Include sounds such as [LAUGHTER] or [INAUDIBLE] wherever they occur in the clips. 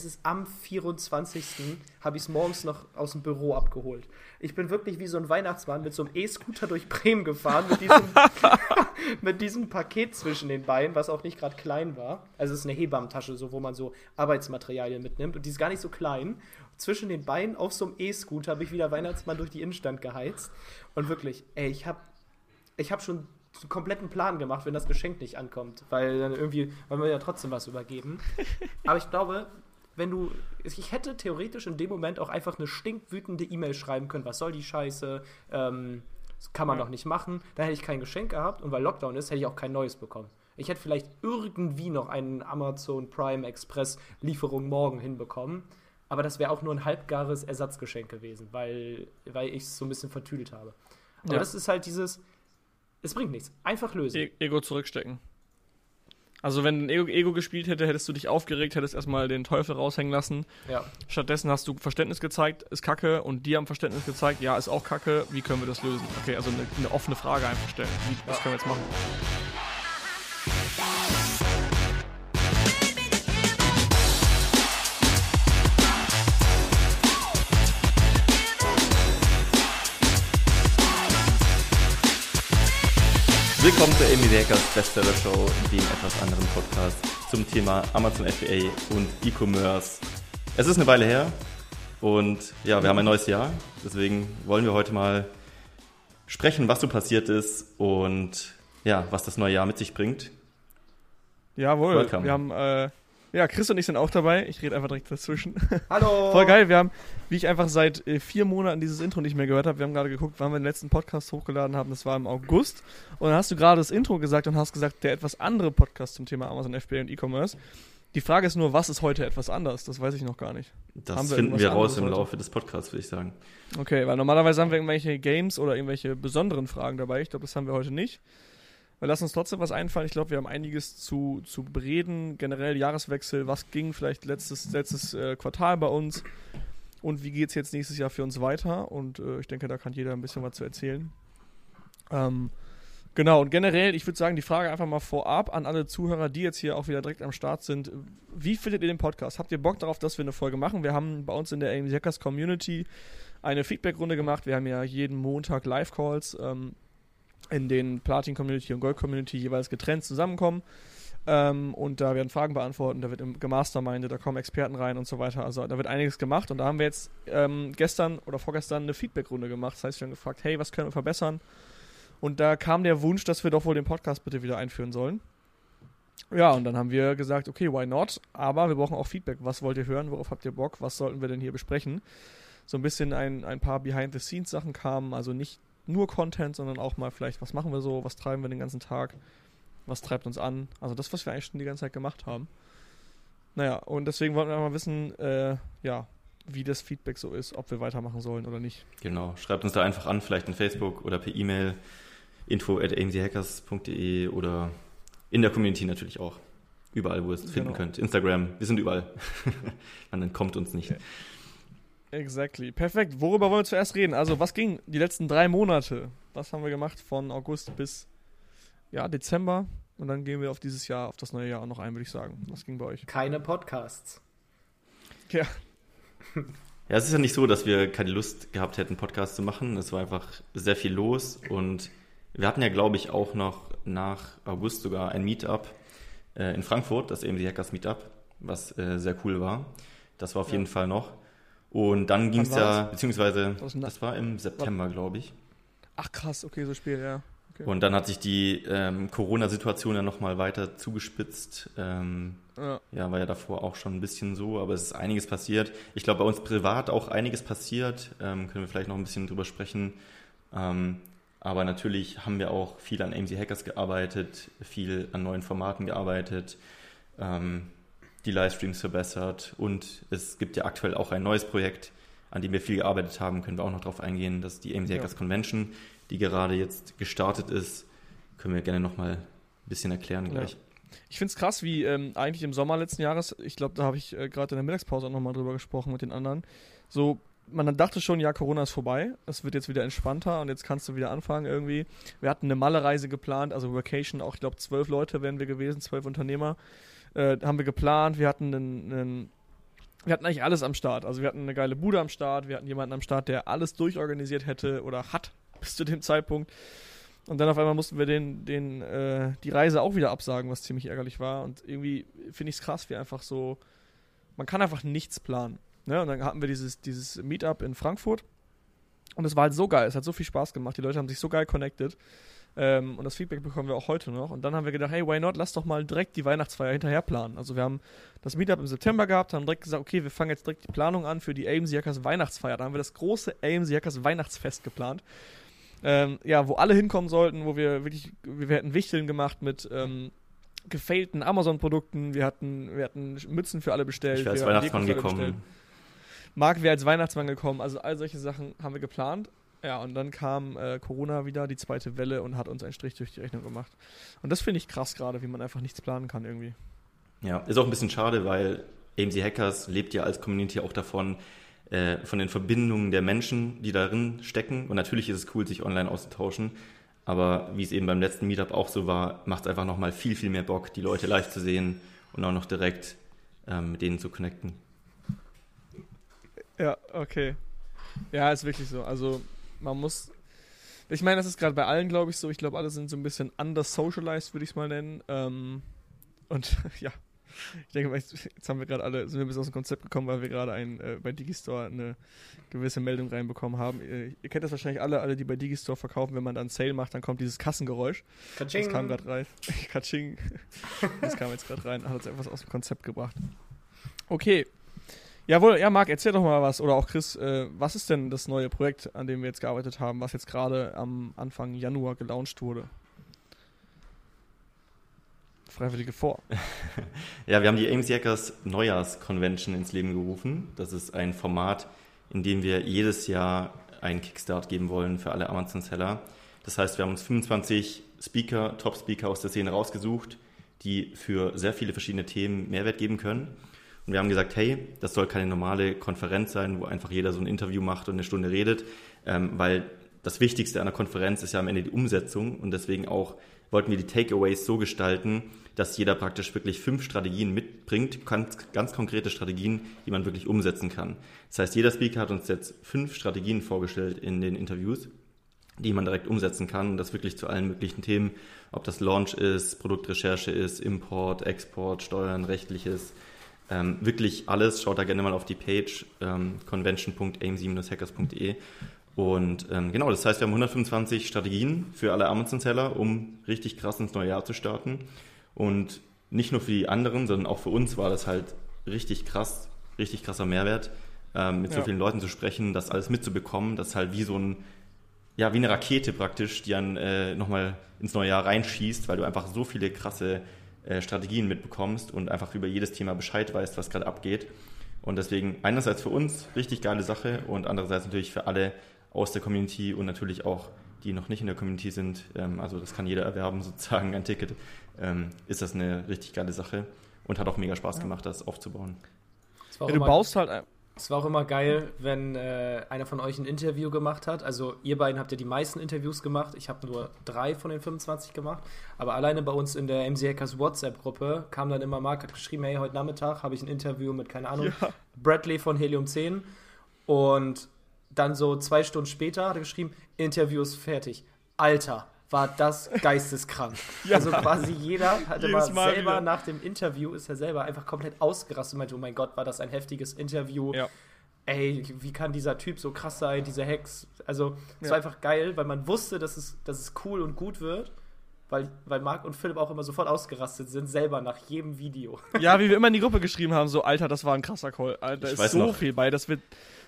es ist am 24. habe ich es morgens noch aus dem Büro abgeholt. Ich bin wirklich wie so ein Weihnachtsmann mit so einem E-Scooter durch Bremen gefahren, mit diesem, [LAUGHS] mit diesem Paket zwischen den Beinen, was auch nicht gerade klein war. Also es ist eine Hebammentasche, so, wo man so Arbeitsmaterialien mitnimmt. Und die ist gar nicht so klein. Zwischen den Beinen auf so einem E-Scooter habe ich wieder Weihnachtsmann durch die Innenstadt geheizt. Und wirklich, ey, ich habe ich hab schon einen kompletten Plan gemacht, wenn das Geschenk nicht ankommt. Weil dann irgendwie wollen wir ja trotzdem was übergeben. Aber ich glaube, wenn du. Ich hätte theoretisch in dem Moment auch einfach eine stinkwütende E-Mail schreiben können, was soll die Scheiße, ähm, das kann man ja. doch nicht machen. Da hätte ich kein Geschenk gehabt und weil Lockdown ist, hätte ich auch kein neues bekommen. Ich hätte vielleicht irgendwie noch einen Amazon Prime Express Lieferung morgen hinbekommen. Aber das wäre auch nur ein halbgares Ersatzgeschenk gewesen, weil, weil ich es so ein bisschen vertüdelt habe. Aber ja. das ist halt dieses, es bringt nichts. Einfach lösen. E Ego zurückstecken. Also wenn ein Ego, Ego, gespielt hätte, hättest du dich aufgeregt, hättest erstmal den Teufel raushängen lassen. Ja. Stattdessen hast du Verständnis gezeigt, ist Kacke, und die haben Verständnis gezeigt, ja, ist auch Kacke, wie können wir das lösen? Okay, also eine, eine offene Frage einfach stellen. Wie. Was können wir jetzt machen? Willkommen zur Amy Hackers Bestseller Show, dem etwas anderen Podcast zum Thema Amazon FBA und E-Commerce. Es ist eine Weile her und ja, wir haben ein neues Jahr. Deswegen wollen wir heute mal sprechen, was so passiert ist und ja, was das neue Jahr mit sich bringt. Jawohl, Welcome. wir haben äh, ja, Chris und ich sind auch dabei. Ich rede einfach direkt dazwischen. [LAUGHS] Hallo! Voll geil. Wir haben, wie ich einfach seit äh, vier Monaten dieses Intro nicht mehr gehört habe, wir haben gerade geguckt, wann wir den letzten Podcast hochgeladen haben. Das war im August. Und dann hast du gerade das Intro gesagt und hast gesagt, der etwas andere Podcast zum Thema Amazon FBA und E-Commerce. Die Frage ist nur, was ist heute etwas anders? Das weiß ich noch gar nicht. Das wir finden wir raus im Laufe des Podcasts, würde ich sagen. Okay, weil normalerweise haben wir irgendwelche Games oder irgendwelche besonderen Fragen dabei. Ich glaube, das haben wir heute nicht. Lassen uns trotzdem was einfallen. Ich glaube, wir haben einiges zu, zu bereden. Generell Jahreswechsel, was ging vielleicht letztes, letztes äh, Quartal bei uns und wie geht es jetzt nächstes Jahr für uns weiter? Und äh, ich denke, da kann jeder ein bisschen was zu erzählen. Ähm, genau, und generell, ich würde sagen, die Frage einfach mal vorab an alle Zuhörer, die jetzt hier auch wieder direkt am Start sind. Wie findet ihr den Podcast? Habt ihr Bock darauf, dass wir eine Folge machen? Wir haben bei uns in der AMC Hackers Community eine Feedback-Runde gemacht. Wir haben ja jeden Montag Live-Calls. Ähm, in den Platin-Community und Gold-Community jeweils getrennt zusammenkommen. Ähm, und da werden Fragen beantwortet, da wird gemastermindet, da kommen Experten rein und so weiter. Also da wird einiges gemacht und da haben wir jetzt ähm, gestern oder vorgestern eine Feedback-Runde gemacht. Das heißt, wir haben gefragt, hey, was können wir verbessern? Und da kam der Wunsch, dass wir doch wohl den Podcast bitte wieder einführen sollen. Ja, und dann haben wir gesagt, okay, why not? Aber wir brauchen auch Feedback. Was wollt ihr hören? Worauf habt ihr Bock? Was sollten wir denn hier besprechen? So ein bisschen ein, ein paar Behind-the-Scenes-Sachen kamen, also nicht nur Content, sondern auch mal vielleicht, was machen wir so, was treiben wir den ganzen Tag, was treibt uns an. Also das, was wir eigentlich schon die ganze Zeit gemacht haben. Naja, und deswegen wollten wir mal wissen, äh, ja, wie das Feedback so ist, ob wir weitermachen sollen oder nicht. Genau, schreibt uns da einfach an, vielleicht in Facebook oder per E-Mail info at amchackers.de oder in der Community natürlich auch. Überall, wo ihr es genau. finden könnt. Instagram, wir sind überall. [LAUGHS] Man entkommt uns nicht. Okay. Exactly. Perfekt. Worüber wollen wir zuerst reden? Also, was ging die letzten drei Monate? Was haben wir gemacht von August bis ja, Dezember? Und dann gehen wir auf dieses Jahr, auf das neue Jahr auch noch ein, würde ich sagen. Was ging bei euch? Keine Podcasts. Ja. Ja, es ist ja nicht so, dass wir keine Lust gehabt hätten, Podcasts zu machen. Es war einfach sehr viel los und wir hatten ja, glaube ich, auch noch nach August sogar ein Meetup äh, in Frankfurt, das eben die Hackers Meetup, was äh, sehr cool war. Das war auf ja. jeden Fall noch. Und dann ging es ja, beziehungsweise, das war im September, glaube ich. Ach krass, okay, so spät, ja. Okay. Und dann hat sich die ähm, Corona-Situation ja nochmal weiter zugespitzt. Ähm, ja. ja. war ja davor auch schon ein bisschen so, aber es ist einiges passiert. Ich glaube, bei uns privat auch einiges passiert. Ähm, können wir vielleicht noch ein bisschen drüber sprechen. Ähm, aber natürlich haben wir auch viel an AMC Hackers gearbeitet, viel an neuen Formaten gearbeitet. Die Livestreams verbessert und es gibt ja aktuell auch ein neues Projekt, an dem wir viel gearbeitet haben, können wir auch noch darauf eingehen, dass die AMC Hackers ja. Convention, die gerade jetzt gestartet ist, können wir gerne nochmal ein bisschen erklären gleich. Ja. Ich finde es krass, wie ähm, eigentlich im Sommer letzten Jahres, ich glaube, da habe ich äh, gerade in der Mittagspause auch nochmal drüber gesprochen mit den anderen, so man dachte schon, ja, Corona ist vorbei, es wird jetzt wieder entspannter und jetzt kannst du wieder anfangen irgendwie. Wir hatten eine Malle-Reise geplant, also Vacation, auch ich glaube zwölf Leute wären wir gewesen, zwölf Unternehmer äh, haben wir geplant. Wir hatten einen, einen wir hatten eigentlich alles am Start. Also wir hatten eine geile Bude am Start, wir hatten jemanden am Start, der alles durchorganisiert hätte oder hat [LAUGHS] bis zu dem Zeitpunkt. Und dann auf einmal mussten wir den, den, äh, die Reise auch wieder absagen, was ziemlich ärgerlich war. Und irgendwie finde ich es krass, wie einfach so, man kann einfach nichts planen. Ne? Und dann hatten wir dieses, dieses Meetup in Frankfurt. Und es war halt so geil, es hat so viel Spaß gemacht, die Leute haben sich so geil connected. Ähm, und das Feedback bekommen wir auch heute noch. Und dann haben wir gedacht, hey, why not? Lass doch mal direkt die Weihnachtsfeier hinterher planen. Also wir haben das Meetup im September gehabt, haben direkt gesagt, okay, wir fangen jetzt direkt die Planung an für die AMC Hackers Weihnachtsfeier. Da haben wir das große AMC Hackers Weihnachtsfest geplant. Ähm, ja, wo alle hinkommen sollten, wo wir wirklich, wir hätten Wichteln gemacht mit ähm, gefailten Amazon-Produkten, wir hatten, wir hatten Mützen für alle bestellt. Ich wäre als Weihnachtsmann gekommen. Marc wäre als Weihnachtsmann gekommen, also all solche Sachen haben wir geplant. Ja, und dann kam äh, Corona wieder, die zweite Welle, und hat uns einen Strich durch die Rechnung gemacht. Und das finde ich krass gerade, wie man einfach nichts planen kann irgendwie. Ja, ist auch ein bisschen schade, weil AMC Hackers lebt ja als Community auch davon, äh, von den Verbindungen der Menschen, die darin stecken. Und natürlich ist es cool, sich online auszutauschen. Aber wie es eben beim letzten Meetup auch so war, macht es einfach nochmal viel, viel mehr Bock, die Leute live zu sehen und auch noch direkt ähm, mit denen zu connecten. Ja, okay. Ja, ist wirklich so. Also man muss. Ich meine, das ist gerade bei allen, glaube ich, so. Ich glaube, alle sind so ein bisschen under-socialized, würde ich es mal nennen. Ähm, und [LAUGHS] ja, ich denke, jetzt haben wir gerade alle, sind wir bis aus dem Konzept gekommen, weil wir gerade ein, äh, bei Digistore eine gewisse Meldung reinbekommen haben. Ihr, ihr, kennt das wahrscheinlich alle, alle, die bei Digistore verkaufen, wenn man dann Sale macht, dann kommt dieses Kassengeräusch. Katsching. Das kam gerade rein. [LAUGHS] Katsching. Das kam jetzt gerade rein, hat uns etwas aus dem Konzept gebracht. Okay, Jawohl, ja, Marc, erzähl doch mal was. Oder auch Chris, äh, was ist denn das neue Projekt, an dem wir jetzt gearbeitet haben, was jetzt gerade am Anfang Januar gelauncht wurde? Freiwillige vor. [LAUGHS] ja, wir haben die AMC Hackers Neujahrs-Convention ins Leben gerufen. Das ist ein Format, in dem wir jedes Jahr einen Kickstart geben wollen für alle Amazon-Seller. Das heißt, wir haben uns 25 Speaker, Top-Speaker aus der Szene rausgesucht, die für sehr viele verschiedene Themen Mehrwert geben können. Und wir haben gesagt, hey, das soll keine normale Konferenz sein, wo einfach jeder so ein Interview macht und eine Stunde redet, ähm, weil das Wichtigste der Konferenz ist ja am Ende die Umsetzung und deswegen auch wollten wir die Takeaways so gestalten, dass jeder praktisch wirklich fünf Strategien mitbringt, ganz, ganz konkrete Strategien, die man wirklich umsetzen kann. Das heißt, jeder Speaker hat uns jetzt fünf Strategien vorgestellt in den Interviews, die man direkt umsetzen kann und das wirklich zu allen möglichen Themen, ob das Launch ist, Produktrecherche ist, Import, Export, Steuern, rechtliches, ähm, wirklich alles. Schaut da gerne mal auf die Page ähm, convention.aim7-hackers.de. Und ähm, genau, das heißt, wir haben 125 Strategien für alle Amazon-Seller, um richtig krass ins neue Jahr zu starten. Und nicht nur für die anderen, sondern auch für uns war das halt richtig krass, richtig krasser Mehrwert, ähm, mit ja. so vielen Leuten zu sprechen, das alles mitzubekommen, das halt wie so ein, ja, wie eine Rakete praktisch, die dann äh, nochmal ins neue Jahr reinschießt, weil du einfach so viele krasse äh, Strategien mitbekommst und einfach über jedes Thema Bescheid weißt, was gerade abgeht. Und deswegen einerseits für uns richtig geile Sache und andererseits natürlich für alle aus der Community und natürlich auch die noch nicht in der Community sind, ähm, also das kann jeder erwerben, [LAUGHS] sozusagen ein Ticket, ähm, ist das eine richtig geile Sache und hat auch mega Spaß gemacht, das aufzubauen. Ja, du baust halt es war auch immer geil, wenn äh, einer von euch ein Interview gemacht hat. Also ihr beiden habt ja die meisten Interviews gemacht. Ich habe nur drei von den 25 gemacht. Aber alleine bei uns in der MC Hackers WhatsApp-Gruppe kam dann immer Marc hat geschrieben, hey, heute Nachmittag habe ich ein Interview mit, keine Ahnung, ja. Bradley von Helium 10. Und dann so zwei Stunden später hat er geschrieben, Interview ist fertig. Alter, war das geisteskrank. ja. Also quasi jeder hat immer selber wieder. nach dem Interview ist er selber einfach komplett ausgerastet und meinte, oh mein Gott, war das ein heftiges Interview. Ja. Ey, wie kann dieser Typ so krass sein, diese Hex? Also, es ja. war einfach geil, weil man wusste, dass es, dass es cool und gut wird. Weil, weil Marc und Philipp auch immer sofort ausgerastet sind, selber nach jedem Video. [LAUGHS] Ja, wie wir immer in die Gruppe geschrieben haben, so, Alter, das war ein krasser Call. Alter, da ist so noch. viel bei, das wird,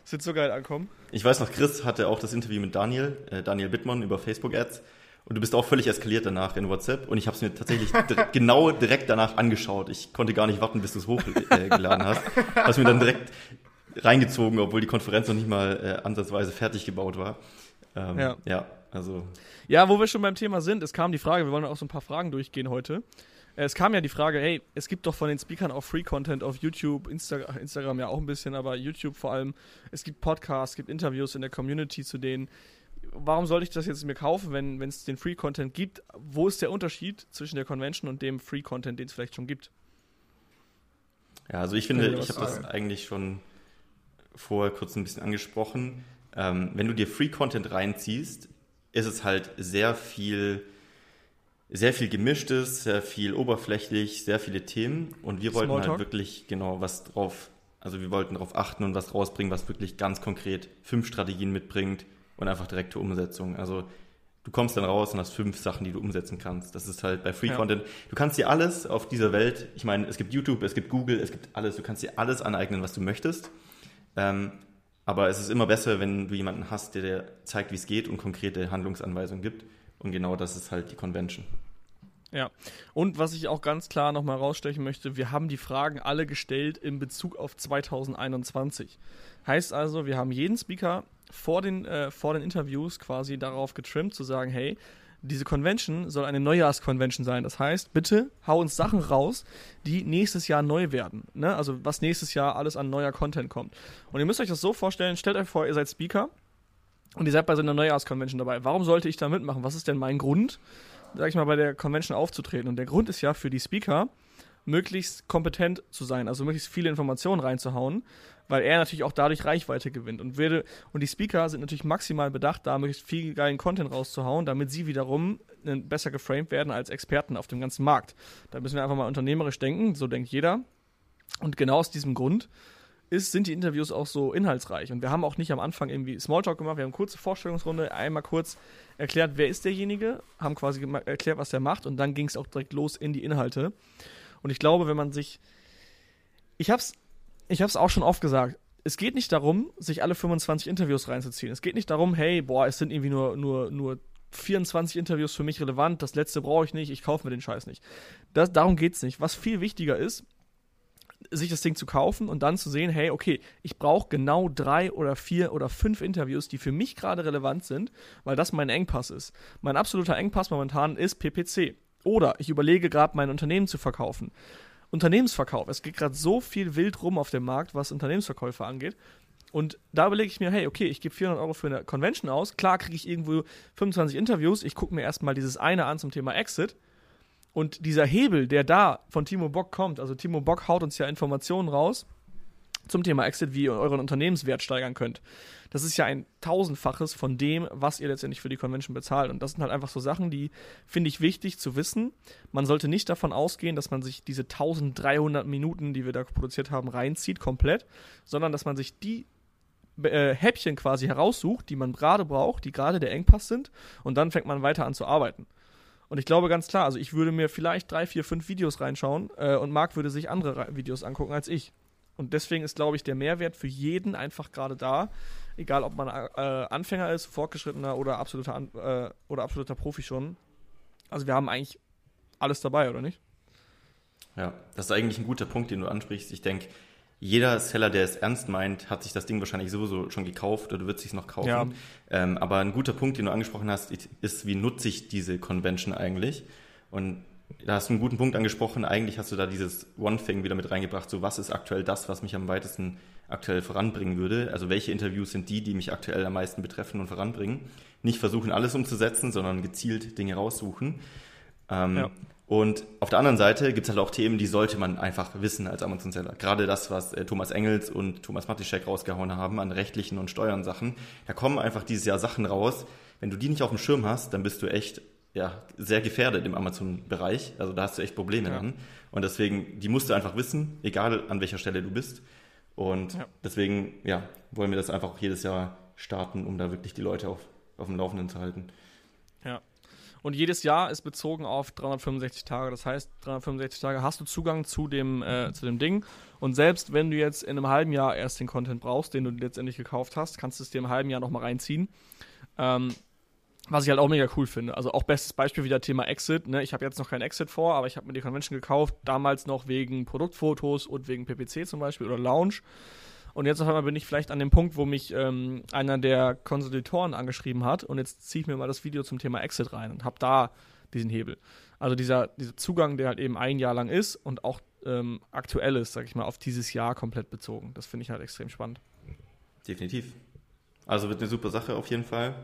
das wird so geil ankommen. Ich weiß noch, Chris hatte auch das Interview mit Daniel, äh, Daniel Bittmann über Facebook-Ads. Und du bist auch völlig eskaliert danach in WhatsApp. Und ich habe es mir tatsächlich [LAUGHS] genau direkt danach angeschaut. Ich konnte gar nicht warten, bis du es hochgeladen hast. Hast mir dann direkt reingezogen, obwohl die Konferenz noch nicht mal äh, ansatzweise fertig gebaut war. Ähm, ja. ja, also. Ja, wo wir schon beim Thema sind, es kam die Frage, wir wollen auch so ein paar Fragen durchgehen heute. Äh, es kam ja die Frage, hey, es gibt doch von den Speakern auch Free-Content auf YouTube, Insta Instagram ja auch ein bisschen, aber YouTube vor allem. Es gibt Podcasts, es gibt Interviews in der Community zu denen warum sollte ich das jetzt mir kaufen, wenn es den Free-Content gibt? Wo ist der Unterschied zwischen der Convention und dem Free-Content, den es vielleicht schon gibt? Ja, also ich finde, ich habe das eigentlich schon vorher kurz ein bisschen angesprochen. Ähm, wenn du dir Free Content reinziehst, ist es halt sehr viel, sehr viel gemischtes, sehr viel oberflächlich, sehr viele Themen und wir wollten halt wirklich genau was drauf, also wir wollten darauf achten und was rausbringen, was wirklich ganz konkret fünf Strategien mitbringt und einfach direkte Umsetzung. Also du kommst dann raus und hast fünf Sachen, die du umsetzen kannst. Das ist halt bei Free Content. Ja. Du kannst dir alles auf dieser Welt, ich meine, es gibt YouTube, es gibt Google, es gibt alles, du kannst dir alles aneignen, was du möchtest. Ähm, aber es ist immer besser, wenn du jemanden hast, der dir zeigt, wie es geht und konkrete Handlungsanweisungen gibt. Und genau das ist halt die Convention. Ja, und was ich auch ganz klar nochmal rausstechen möchte, wir haben die Fragen alle gestellt in Bezug auf 2021. Heißt also, wir haben jeden Speaker vor den, äh, vor den Interviews quasi darauf getrimmt, zu sagen, hey, diese Convention soll eine Neujahrsconvention sein. Das heißt, bitte hau uns Sachen raus, die nächstes Jahr neu werden. Ne? Also was nächstes Jahr alles an neuer Content kommt. Und ihr müsst euch das so vorstellen, stellt euch vor, ihr seid Speaker und ihr seid bei so einer Neujahrsconvention dabei. Warum sollte ich da mitmachen? Was ist denn mein Grund, sag ich mal, bei der Convention aufzutreten? Und der Grund ist ja für die Speaker, möglichst kompetent zu sein, also möglichst viele Informationen reinzuhauen, weil er natürlich auch dadurch Reichweite gewinnt. Und, werde, und die Speaker sind natürlich maximal bedacht, da möglichst viel geilen Content rauszuhauen, damit sie wiederum besser geframed werden als Experten auf dem ganzen Markt. Da müssen wir einfach mal unternehmerisch denken, so denkt jeder. Und genau aus diesem Grund ist, sind die Interviews auch so inhaltsreich. Und wir haben auch nicht am Anfang irgendwie Smalltalk gemacht, wir haben eine kurze Vorstellungsrunde, einmal kurz erklärt, wer ist derjenige, haben quasi erklärt, was der macht und dann ging es auch direkt los in die Inhalte. Und ich glaube, wenn man sich. Ich hab's, ich hab's auch schon oft gesagt. Es geht nicht darum, sich alle 25 Interviews reinzuziehen. Es geht nicht darum, hey, boah, es sind irgendwie nur, nur, nur 24 Interviews für mich relevant, das letzte brauche ich nicht, ich kaufe mir den Scheiß nicht. Das, darum geht's nicht. Was viel wichtiger ist, sich das Ding zu kaufen und dann zu sehen, hey, okay, ich brauche genau drei oder vier oder fünf Interviews, die für mich gerade relevant sind, weil das mein Engpass ist. Mein absoluter Engpass momentan ist PPC. Oder ich überlege gerade, mein Unternehmen zu verkaufen. Unternehmensverkauf. Es geht gerade so viel wild rum auf dem Markt, was Unternehmensverkäufe angeht. Und da überlege ich mir, hey, okay, ich gebe 400 Euro für eine Convention aus. Klar kriege ich irgendwo 25 Interviews. Ich gucke mir erstmal dieses eine an zum Thema Exit. Und dieser Hebel, der da von Timo Bock kommt, also Timo Bock haut uns ja Informationen raus zum Thema Exit, wie ihr euren Unternehmenswert steigern könnt. Das ist ja ein tausendfaches von dem, was ihr letztendlich für die Convention bezahlt. Und das sind halt einfach so Sachen, die finde ich wichtig zu wissen. Man sollte nicht davon ausgehen, dass man sich diese 1300 Minuten, die wir da produziert haben, reinzieht komplett, sondern dass man sich die äh, Häppchen quasi heraussucht, die man gerade braucht, die gerade der Engpass sind, und dann fängt man weiter an zu arbeiten. Und ich glaube ganz klar, also ich würde mir vielleicht drei, vier, fünf Videos reinschauen äh, und Marc würde sich andere Videos angucken als ich. Und deswegen ist, glaube ich, der Mehrwert für jeden einfach gerade da. Egal, ob man äh, Anfänger ist, Fortgeschrittener oder absoluter, äh, oder absoluter Profi schon. Also wir haben eigentlich alles dabei, oder nicht? Ja, das ist eigentlich ein guter Punkt, den du ansprichst. Ich denke, jeder Seller, der es ernst meint, hat sich das Ding wahrscheinlich sowieso schon gekauft oder wird es sich noch kaufen. Ja. Ähm, aber ein guter Punkt, den du angesprochen hast, ist, wie nutze ich diese Convention eigentlich? Und da hast du einen guten Punkt angesprochen. Eigentlich hast du da dieses One-Thing wieder mit reingebracht. So, was ist aktuell das, was mich am weitesten aktuell voranbringen würde? Also, welche Interviews sind die, die mich aktuell am meisten betreffen und voranbringen? Nicht versuchen, alles umzusetzen, sondern gezielt Dinge raussuchen. Ähm, ja. Und auf der anderen Seite gibt es halt auch Themen, die sollte man einfach wissen als Amazon-Seller. Gerade das, was äh, Thomas Engels und Thomas Matischek rausgehauen haben an rechtlichen und Steuern Sachen. Da kommen einfach dieses Jahr Sachen raus. Wenn du die nicht auf dem Schirm hast, dann bist du echt ja, sehr gefährdet im Amazon-Bereich. Also da hast du echt Probleme ja. dann. Und deswegen, die musst du einfach wissen, egal an welcher Stelle du bist. Und ja. deswegen, ja, wollen wir das einfach auch jedes Jahr starten, um da wirklich die Leute auf, auf dem Laufenden zu halten. Ja. Und jedes Jahr ist bezogen auf 365 Tage. Das heißt, 365 Tage hast du Zugang zu dem, äh, zu dem Ding. Und selbst wenn du jetzt in einem halben Jahr erst den Content brauchst, den du letztendlich gekauft hast, kannst du es dir im halben Jahr nochmal reinziehen. Ähm, was ich halt auch mega cool finde. Also auch bestes Beispiel wieder Thema Exit. Ne? Ich habe jetzt noch kein Exit vor, aber ich habe mir die Convention gekauft, damals noch wegen Produktfotos und wegen PPC zum Beispiel oder Lounge. Und jetzt auf einmal bin ich vielleicht an dem Punkt, wo mich ähm, einer der Konsolidatoren angeschrieben hat und jetzt ziehe ich mir mal das Video zum Thema Exit rein und habe da diesen Hebel. Also dieser, dieser Zugang, der halt eben ein Jahr lang ist und auch ähm, aktuell ist, sag ich mal, auf dieses Jahr komplett bezogen. Das finde ich halt extrem spannend. Definitiv. Also wird eine super Sache auf jeden Fall.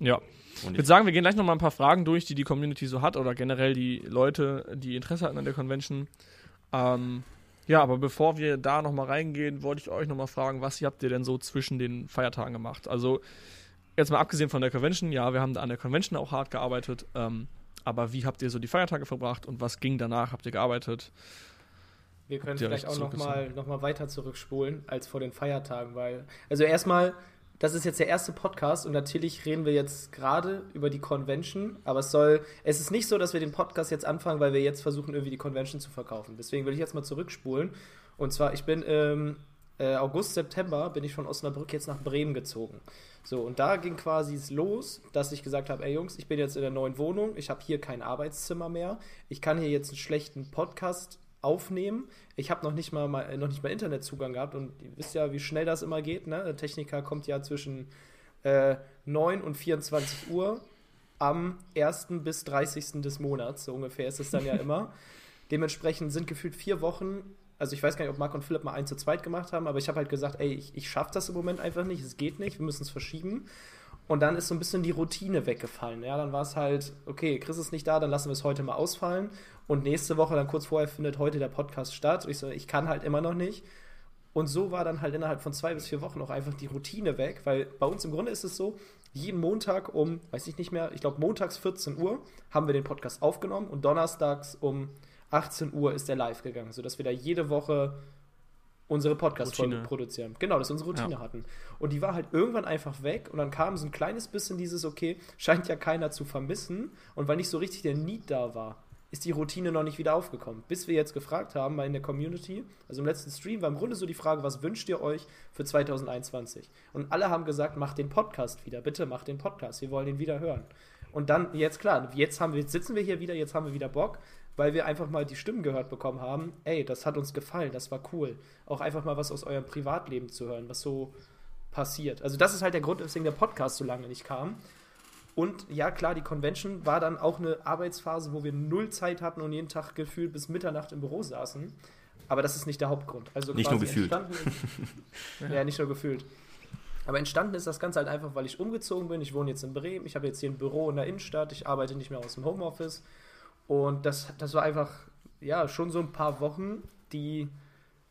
Ja. ich würde sagen, wir gehen gleich nochmal ein paar Fragen durch, die die Community so hat oder generell die Leute, die Interesse hatten an der Convention. Ähm, Ja, aber bevor wir da nochmal reingehen, wollte ich euch nochmal fragen, was habt ihr denn so zwischen den Feiertagen gemacht? Also, jetzt mal abgesehen von der Convention, ja, wir haben an der Convention auch hart gearbeitet, ähm, aber wie habt ihr so die Feiertage verbracht und was ging danach? Habt ihr gearbeitet? Wir können vielleicht auch nochmal noch mal weiter zurückspulen als vor den Feiertagen, weil, also erstmal, das ist jetzt der erste Podcast und natürlich reden wir jetzt gerade über die Convention, aber es soll, es ist nicht so, dass wir den Podcast jetzt anfangen, weil wir jetzt versuchen, irgendwie die Convention zu verkaufen. Deswegen will ich jetzt mal zurückspulen. Und zwar, ich bin im äh, August, September, bin ich von Osnabrück jetzt nach Bremen gezogen. So, und da ging quasi es los, dass ich gesagt habe, ey Jungs, ich bin jetzt in der neuen Wohnung, ich habe hier kein Arbeitszimmer mehr, ich kann hier jetzt einen schlechten Podcast aufnehmen. Ich habe noch nicht mal, mal noch nicht mal Internetzugang gehabt und ihr wisst ja, wie schnell das immer geht. Ne? Der Techniker kommt ja zwischen äh, 9 und 24 Uhr am 1. bis 30. des Monats, so ungefähr ist es dann ja [LAUGHS] immer. Dementsprechend sind gefühlt vier Wochen, also ich weiß gar nicht, ob Marc und Philipp mal eins zu zweit gemacht haben, aber ich habe halt gesagt, ey, ich, ich schaffe das im Moment einfach nicht, es geht nicht, wir müssen es verschieben. Und dann ist so ein bisschen die Routine weggefallen. Ja, dann war es halt, okay, Chris ist nicht da, dann lassen wir es heute mal ausfallen. Und nächste Woche, dann kurz vorher, findet heute der Podcast statt. Und ich so, ich kann halt immer noch nicht. Und so war dann halt innerhalb von zwei bis vier Wochen auch einfach die Routine weg, weil bei uns im Grunde ist es so, jeden Montag um, weiß ich nicht mehr, ich glaube montags 14 Uhr haben wir den Podcast aufgenommen und donnerstags um 18 Uhr ist der live gegangen, sodass wir da jede Woche unsere Podcast-Folge produzieren. Genau, dass wir unsere Routine ja. hatten. Und die war halt irgendwann einfach weg und dann kam so ein kleines bisschen dieses, okay, scheint ja keiner zu vermissen. Und weil nicht so richtig der Need da war, ist die Routine noch nicht wieder aufgekommen. Bis wir jetzt gefragt haben mal in der Community, also im letzten Stream war im Grunde so die Frage, was wünscht ihr euch für 2021? Und alle haben gesagt, macht den Podcast wieder, bitte macht den Podcast, wir wollen ihn wieder hören. Und dann, jetzt klar, jetzt, haben wir, jetzt sitzen wir hier wieder, jetzt haben wir wieder Bock, weil wir einfach mal die Stimmen gehört bekommen haben. Ey, das hat uns gefallen, das war cool. Auch einfach mal was aus eurem Privatleben zu hören, was so passiert. Also das ist halt der Grund, weswegen der Podcast so lange nicht kam. Und ja, klar, die Convention war dann auch eine Arbeitsphase, wo wir null Zeit hatten und jeden Tag gefühlt bis Mitternacht im Büro saßen. Aber das ist nicht der Hauptgrund. Also nicht nur gefühlt. [LAUGHS] ja, nicht nur gefühlt. Aber entstanden ist das Ganze halt einfach, weil ich umgezogen bin. Ich wohne jetzt in Bremen. Ich habe jetzt hier ein Büro in der Innenstadt. Ich arbeite nicht mehr aus dem Homeoffice. Und das, das war einfach, ja, schon so ein paar Wochen, die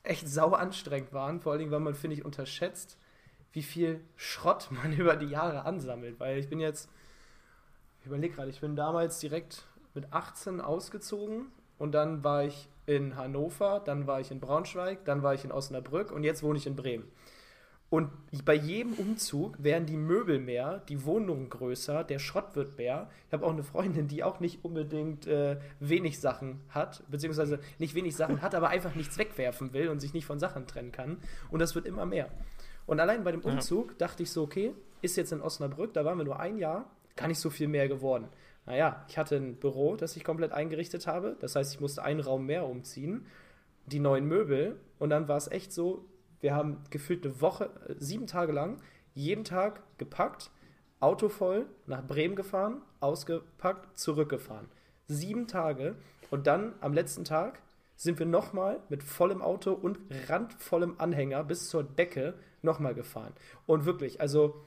echt sau anstrengend waren. Vor allen Dingen, weil man, finde ich, unterschätzt, wie viel Schrott [LAUGHS] man über die Jahre ansammelt. Weil ich bin jetzt, ich überlege gerade, ich bin damals direkt mit 18 ausgezogen und dann war ich in Hannover, dann war ich in Braunschweig, dann war ich in Osnabrück und jetzt wohne ich in Bremen. Und bei jedem Umzug werden die Möbel mehr, die Wohnungen größer, der Schrott wird mehr. Ich habe auch eine Freundin, die auch nicht unbedingt äh, wenig Sachen hat, beziehungsweise nicht wenig Sachen hat, aber einfach nichts wegwerfen will und sich nicht von Sachen trennen kann. Und das wird immer mehr. Und allein bei dem Umzug ja. dachte ich so, okay, ist jetzt in Osnabrück, da waren wir nur ein Jahr, gar nicht so viel mehr geworden. Naja, ich hatte ein Büro, das ich komplett eingerichtet habe. Das heißt, ich musste einen Raum mehr umziehen, die neuen Möbel. Und dann war es echt so, wir haben gefühlt eine Woche, äh, sieben Tage lang, jeden Tag gepackt, Auto voll, nach Bremen gefahren, ausgepackt, zurückgefahren. Sieben Tage. Und dann am letzten Tag sind wir nochmal mit vollem Auto und randvollem Anhänger bis zur Decke nochmal gefahren. Und wirklich, also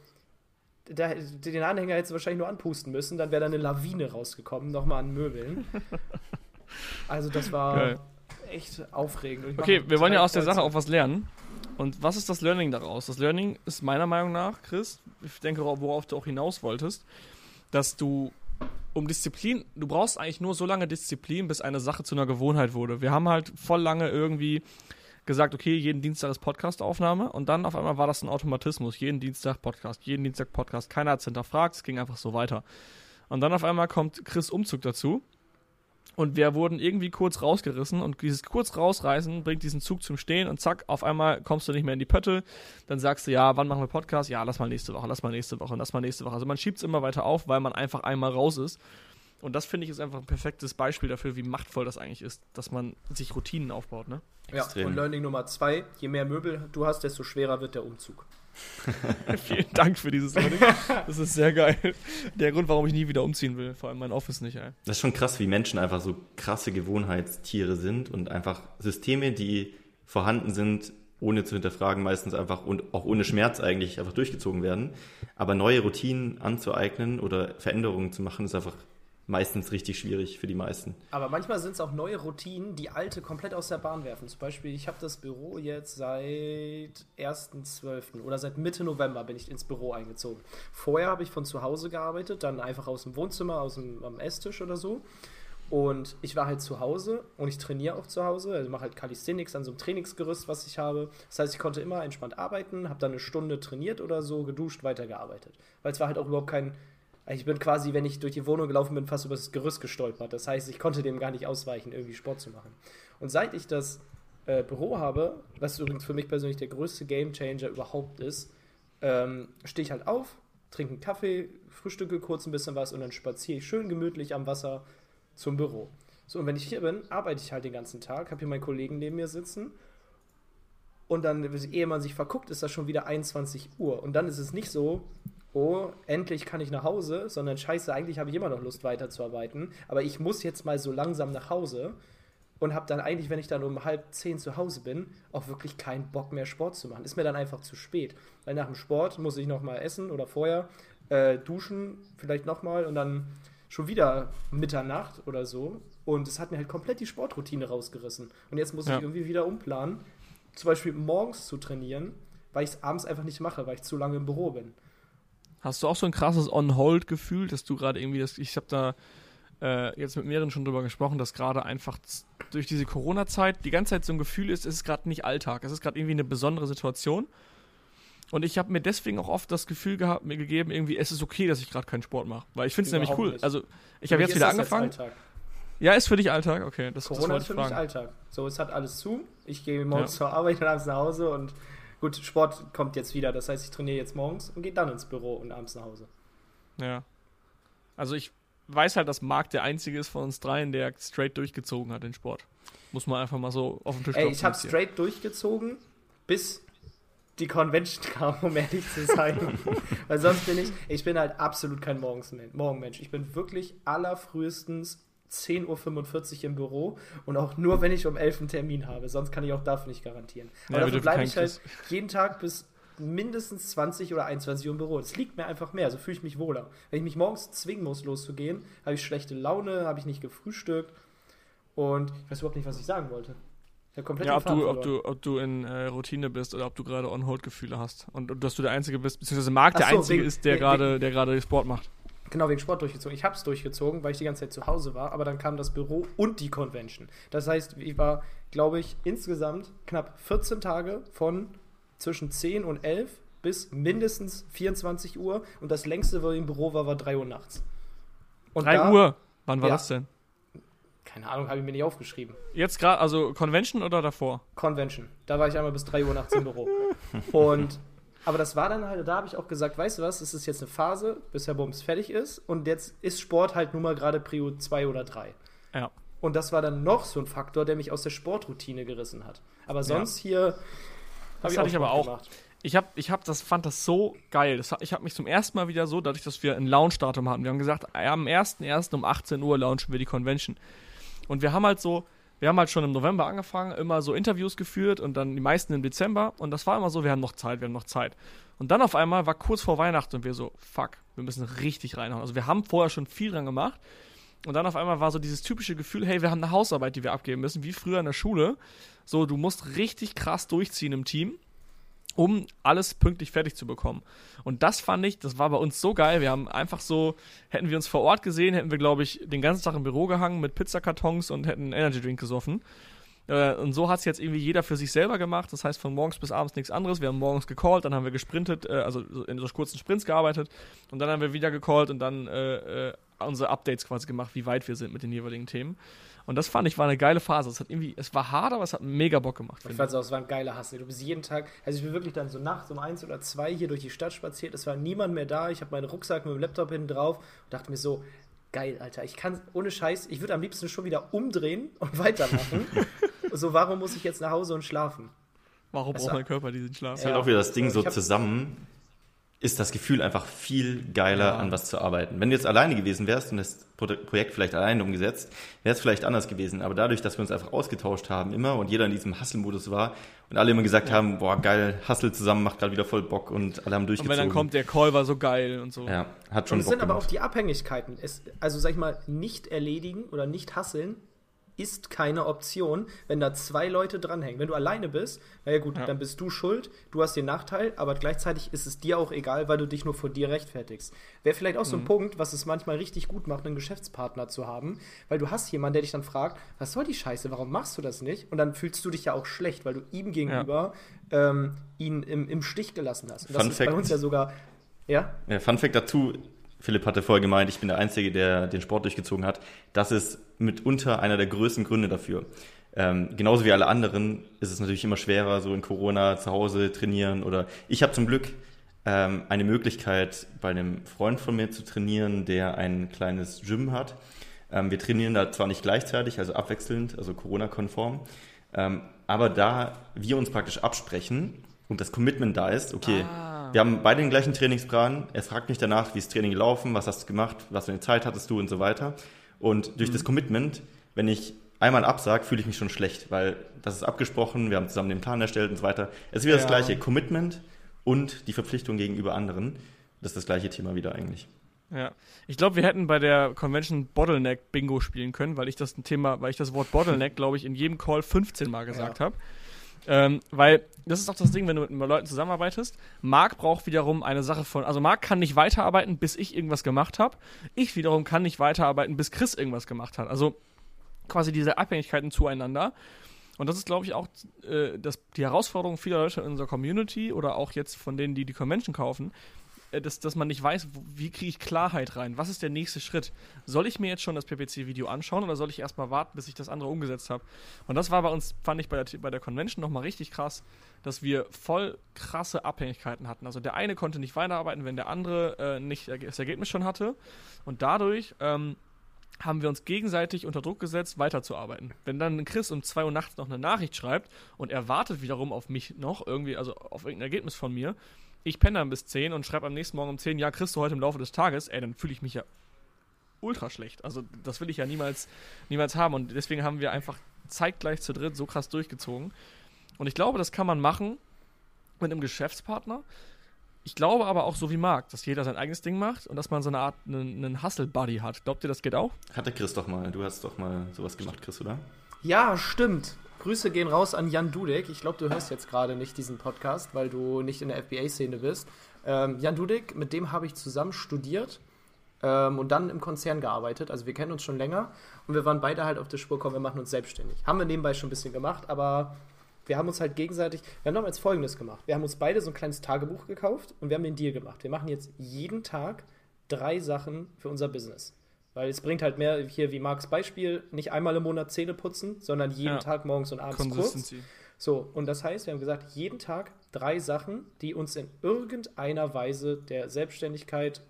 der, den Anhänger hättest du wahrscheinlich nur anpusten müssen, dann wäre da eine Lawine rausgekommen, nochmal an Möbeln. [LAUGHS] Also das war Geil. echt aufregend. Okay, wir wollen ja aus der Sache auch was lernen. Und was ist das Learning daraus? Das Learning ist meiner Meinung nach, Chris, ich denke, worauf du auch hinaus wolltest, dass du um Disziplin, du brauchst eigentlich nur so lange Disziplin, bis eine Sache zu einer Gewohnheit wurde. Wir haben halt voll lange irgendwie gesagt, okay, jeden Dienstag ist Podcast-Aufnahme und dann auf einmal war das ein Automatismus. Jeden Dienstag Podcast, jeden Dienstag Podcast. Keiner hat es hinterfragt, es ging einfach so weiter. Und dann auf einmal kommt Chris Umzug dazu und wir wurden irgendwie kurz rausgerissen und dieses kurz rausreißen bringt diesen Zug zum Stehen und zack, auf einmal kommst du nicht mehr in die Pötte. Dann sagst du, ja, wann machen wir Podcast? Ja, lass mal nächste Woche, lass mal nächste Woche, lass mal nächste Woche. Also man schiebt es immer weiter auf, weil man einfach einmal raus ist. Und das finde ich ist einfach ein perfektes Beispiel dafür, wie machtvoll das eigentlich ist, dass man sich Routinen aufbaut, ne? Ja, Extrem. und Learning Nummer zwei, je mehr Möbel du hast, desto schwerer wird der Umzug. [LAUGHS] Vielen Dank für dieses Learning. Das ist sehr geil. Der Grund, warum ich nie wieder umziehen will, vor allem mein Office nicht. Ey. Das ist schon krass, wie Menschen einfach so krasse Gewohnheitstiere sind und einfach Systeme, die vorhanden sind, ohne zu hinterfragen, meistens einfach und auch ohne Schmerz eigentlich einfach durchgezogen werden. Aber neue Routinen anzueignen oder Veränderungen zu machen, ist einfach meistens richtig schwierig für die meisten. Aber manchmal sind es auch neue Routinen, die alte komplett aus der Bahn werfen. Zum Beispiel, ich habe das Büro jetzt seit 1.12. oder seit Mitte November bin ich ins Büro eingezogen. Vorher habe ich von zu Hause gearbeitet, dann einfach aus dem Wohnzimmer, aus dem am Esstisch oder so. Und ich war halt zu Hause und ich trainiere auch zu Hause. Also mache halt Calisthenics an so einem Trainingsgerüst, was ich habe. Das heißt, ich konnte immer entspannt arbeiten, habe dann eine Stunde trainiert oder so, geduscht, weitergearbeitet. Weil es war halt auch überhaupt kein. Ich bin quasi, wenn ich durch die Wohnung gelaufen bin, fast über das Gerüst gestolpert. Das heißt, ich konnte dem gar nicht ausweichen, irgendwie Sport zu machen. Und seit ich das äh, Büro habe, was übrigens für mich persönlich der größte Gamechanger überhaupt ist, ähm, stehe ich halt auf, trinke einen Kaffee, frühstücke kurz ein bisschen was und dann spaziere ich schön gemütlich am Wasser zum Büro. So, und wenn ich hier bin, arbeite ich halt den ganzen Tag, habe hier meinen Kollegen neben mir sitzen und dann, ehe man sich verguckt, ist das schon wieder 21 Uhr. Und dann ist es nicht so, oh, endlich kann ich nach Hause, sondern scheiße, eigentlich habe ich immer noch Lust weiterzuarbeiten, aber ich muss jetzt mal so langsam nach Hause und habe dann eigentlich, wenn ich dann um halb zehn zu Hause bin, auch wirklich keinen Bock mehr Sport zu machen. Ist mir dann einfach zu spät, weil nach dem Sport muss ich nochmal essen oder vorher äh, duschen, vielleicht nochmal und dann schon wieder Mitternacht oder so. Und es hat mir halt komplett die Sportroutine rausgerissen. Und jetzt muss ja. ich irgendwie wieder umplanen, zum Beispiel morgens zu trainieren, weil ich es abends einfach nicht mache, weil ich zu lange im Büro bin. Hast du auch so ein krasses On-Hold-Gefühl, dass du gerade irgendwie das, ich habe da äh, jetzt mit mehreren schon drüber gesprochen, dass gerade einfach durch diese Corona-Zeit die ganze Zeit so ein Gefühl ist, es ist gerade nicht Alltag, es ist gerade irgendwie eine besondere Situation und ich habe mir deswegen auch oft das Gefühl gehabt, mir gegeben, irgendwie, es ist okay, dass ich gerade keinen Sport mache. Weil ich finde es nämlich cool. Nicht. Also, ich habe jetzt wieder angefangen. Ja, ist für dich Alltag, okay. Das, Corona das ist für mich Alltag. So, es hat alles zu. Ich gehe morgens ja. zur Arbeit und abends nach Hause und gut, Sport kommt jetzt wieder. Das heißt, ich trainiere jetzt morgens und gehe dann ins Büro und abends nach Hause. Ja. Also ich weiß halt, dass Marc der einzige ist von uns dreien, der straight durchgezogen hat den Sport. Muss man einfach mal so auf den Tisch Ey, ich habe straight durchgezogen bis die Convention [LAUGHS] kam, um ehrlich zu sein. [LAUGHS] Weil sonst bin ich, ich bin halt absolut kein Morgenmensch. Ich bin wirklich allerfrühestens 10.45 Uhr im Büro und auch nur, wenn ich um 11 einen Termin habe. Sonst kann ich auch dafür nicht garantieren. Aber ja, dafür bleibe ich halt jeden Tag bis mindestens 20 oder 21 Uhr im Büro. Das liegt mir einfach mehr, so fühle ich mich wohler. Wenn ich mich morgens zwingen muss, loszugehen, habe ich schlechte Laune, habe ich nicht gefrühstückt und ich weiß überhaupt nicht, was ich sagen wollte. Ja, ob, du, ob, du, ob du in äh, Routine bist oder ob du gerade On-Hold-Gefühle hast. Und, und, dass du der Einzige bist, beziehungsweise Marc der so, Einzige wegen, ist, der gerade Sport macht. Genau, wegen Sport durchgezogen. Ich habe es durchgezogen, weil ich die ganze Zeit zu Hause war, aber dann kam das Büro und die Convention. Das heißt, ich war, glaube ich, insgesamt knapp 14 Tage von zwischen 10 und 11 bis mindestens 24 Uhr und das längste, wo ich im Büro war, war 3 Uhr nachts. Und 3 da, Uhr? Wann war ja, das denn? Keine Ahnung, habe ich mir nicht aufgeschrieben. Jetzt gerade, also Convention oder davor? Convention. Da war ich einmal bis 3 Uhr nachts im Büro. [LAUGHS] Und, aber das war dann halt, da habe ich auch gesagt, weißt du was, es ist jetzt eine Phase, bis Herr Bums fertig ist. Und jetzt ist Sport halt nun mal gerade Prio 2 oder 3. Ja. Und das war dann noch so ein Faktor, der mich aus der Sportroutine gerissen hat. Aber sonst ja. hier. Das hatte ich aber auch. Gemacht. Ich habe, ich hab das, fand das so geil. Das, ich habe mich zum ersten Mal wieder so, dadurch, dass wir ein Launch-Datum hatten. Wir haben gesagt, am 1.1. um 18 Uhr launchen wir die Convention. Und wir haben halt so, wir haben halt schon im November angefangen, immer so Interviews geführt und dann die meisten im Dezember. Und das war immer so, wir haben noch Zeit, wir haben noch Zeit. Und dann auf einmal war kurz vor Weihnachten und wir so, fuck, wir müssen richtig reinhauen. Also wir haben vorher schon viel dran gemacht. Und dann auf einmal war so dieses typische Gefühl, hey, wir haben eine Hausarbeit, die wir abgeben müssen, wie früher in der Schule. So, du musst richtig krass durchziehen im Team um alles pünktlich fertig zu bekommen. Und das fand ich, das war bei uns so geil. Wir haben einfach so, hätten wir uns vor Ort gesehen, hätten wir, glaube ich, den ganzen Tag im Büro gehangen mit Pizzakartons und hätten einen Energy Drink gesoffen. Äh, und so hat es jetzt irgendwie jeder für sich selber gemacht. Das heißt, von morgens bis abends nichts anderes. Wir haben morgens gecallt, dann haben wir gesprintet, äh, also in so kurzen Sprints gearbeitet. Und dann haben wir wieder gecallt und dann äh, äh, unsere Updates quasi gemacht, wie weit wir sind mit den jeweiligen Themen. Und das fand ich war eine geile Phase. Es hat irgendwie, es war hart, aber es hat mega Bock gemacht. Ich fand es auch, es war ein geiler Hassel. Du bist jeden Tag, also ich bin wirklich dann so nachts um eins oder zwei hier durch die Stadt spaziert. Es war niemand mehr da. Ich habe meinen Rucksack mit dem Laptop hinten drauf und dachte mir so, geil, Alter. Ich kann, ohne Scheiß, ich würde am liebsten schon wieder umdrehen und [LAUGHS] weitermachen. so, warum muss ich jetzt nach Hause und schlafen? Warum braucht mein Körper diesen Schlaf? Das ist halt auch wieder das Ding so zusammen ist das Gefühl einfach viel geiler, ja. an was zu arbeiten. Wenn du jetzt alleine gewesen wärst und das Projekt vielleicht alleine umgesetzt, wäre es vielleicht anders gewesen. Aber dadurch, dass wir uns einfach ausgetauscht haben immer und jeder in diesem Hustle-Modus war und alle immer gesagt ja. haben, boah, geil, Hustle zusammen macht gerade wieder voll Bock und alle haben durchgezogen. Und wenn dann kommt, der Call war so geil und so. Ja, hat schon und es Bock sind gemacht. aber auch die Abhängigkeiten. Es, also sag ich mal, nicht erledigen oder nicht hasseln ist keine Option, wenn da zwei Leute dranhängen. Wenn du alleine bist, naja gut, ja. dann bist du schuld, du hast den Nachteil, aber gleichzeitig ist es dir auch egal, weil du dich nur vor dir rechtfertigst. Wäre vielleicht auch so ein mhm. Punkt, was es manchmal richtig gut macht, einen Geschäftspartner zu haben, weil du hast jemanden, der dich dann fragt, was soll die Scheiße, warum machst du das nicht? Und dann fühlst du dich ja auch schlecht, weil du ihm gegenüber ja. ähm, ihn im, im Stich gelassen hast. Und das Fun ist Fact. bei uns ja sogar ja? ja? Fun Fact dazu, Philipp hatte vorher gemeint, ich bin der Einzige, der den Sport durchgezogen hat. Das ist mitunter einer der größten Gründe dafür. Ähm, genauso wie alle anderen ist es natürlich immer schwerer, so in Corona zu Hause trainieren oder ich habe zum Glück ähm, eine Möglichkeit, bei einem Freund von mir zu trainieren, der ein kleines Gym hat. Ähm, wir trainieren da zwar nicht gleichzeitig, also abwechselnd, also Corona-konform, ähm, aber da wir uns praktisch absprechen und das Commitment da ist, okay, ah wir haben beide den gleichen Trainingsplan. Er fragt mich danach, wie ist Training gelaufen, was hast du gemacht, was für eine Zeit hattest du und so weiter. Und durch mhm. das Commitment, wenn ich einmal absage, fühle ich mich schon schlecht, weil das ist abgesprochen, wir haben zusammen den Plan erstellt und so weiter. Es ist wieder ja. das gleiche Commitment und die Verpflichtung gegenüber anderen. Das ist das gleiche Thema wieder eigentlich. Ja, ich glaube, wir hätten bei der Convention Bottleneck Bingo spielen können, weil ich das Thema, weil ich das Wort Bottleneck, glaube ich, in jedem Call 15 Mal gesagt ja. habe. Ähm, weil das ist auch das Ding, wenn du mit Leuten zusammenarbeitest. Marc braucht wiederum eine Sache von, also Marc kann nicht weiterarbeiten, bis ich irgendwas gemacht habe. Ich wiederum kann nicht weiterarbeiten, bis Chris irgendwas gemacht hat. Also quasi diese Abhängigkeiten zueinander. Und das ist, glaube ich, auch äh, das, die Herausforderung vieler Leute in unserer Community oder auch jetzt von denen, die die Convention kaufen, dass, dass man nicht weiß, wie kriege ich Klarheit rein? Was ist der nächste Schritt? Soll ich mir jetzt schon das PPC-Video anschauen oder soll ich erstmal warten, bis ich das andere umgesetzt habe? Und das war bei uns, fand ich bei der, bei der Convention nochmal richtig krass, dass wir voll krasse Abhängigkeiten hatten. Also der eine konnte nicht weiterarbeiten, wenn der andere äh, nicht das Ergebnis schon hatte. Und dadurch ähm, haben wir uns gegenseitig unter Druck gesetzt, weiterzuarbeiten. Wenn dann Chris um 2 Uhr nachts noch eine Nachricht schreibt und er wartet wiederum auf mich noch, irgendwie, also auf irgendein Ergebnis von mir, ich penne dann bis 10 und schreibe am nächsten Morgen um 10, ja, kriegst du heute im Laufe des Tages, ey, dann fühle ich mich ja ultra schlecht. Also das will ich ja niemals, niemals haben. Und deswegen haben wir einfach zeitgleich zu dritt so krass durchgezogen. Und ich glaube, das kann man machen mit einem Geschäftspartner. Ich glaube aber auch so wie Marc, dass jeder sein eigenes Ding macht und dass man so eine Art einen, einen Hustle-Buddy hat. Glaubt ihr, das geht auch? Hatte Chris doch mal. Du hast doch mal sowas gemacht, Chris, oder? Ja, stimmt. Grüße gehen raus an Jan Dudek. Ich glaube, du hörst jetzt gerade nicht diesen Podcast, weil du nicht in der FBA-Szene bist. Ähm, Jan Dudek, mit dem habe ich zusammen studiert ähm, und dann im Konzern gearbeitet. Also wir kennen uns schon länger und wir waren beide halt auf der Spur, komm, wir machen uns selbstständig. Haben wir nebenbei schon ein bisschen gemacht, aber wir haben uns halt gegenseitig, wir haben damals Folgendes gemacht. Wir haben uns beide so ein kleines Tagebuch gekauft und wir haben den Deal gemacht. Wir machen jetzt jeden Tag drei Sachen für unser Business. Weil es bringt halt mehr, hier wie Marks Beispiel, nicht einmal im Monat Zähne putzen, sondern jeden ja. Tag morgens und abends kurz. So, und das heißt, wir haben gesagt, jeden Tag drei Sachen, die uns in irgendeiner Weise der Selbstständigkeit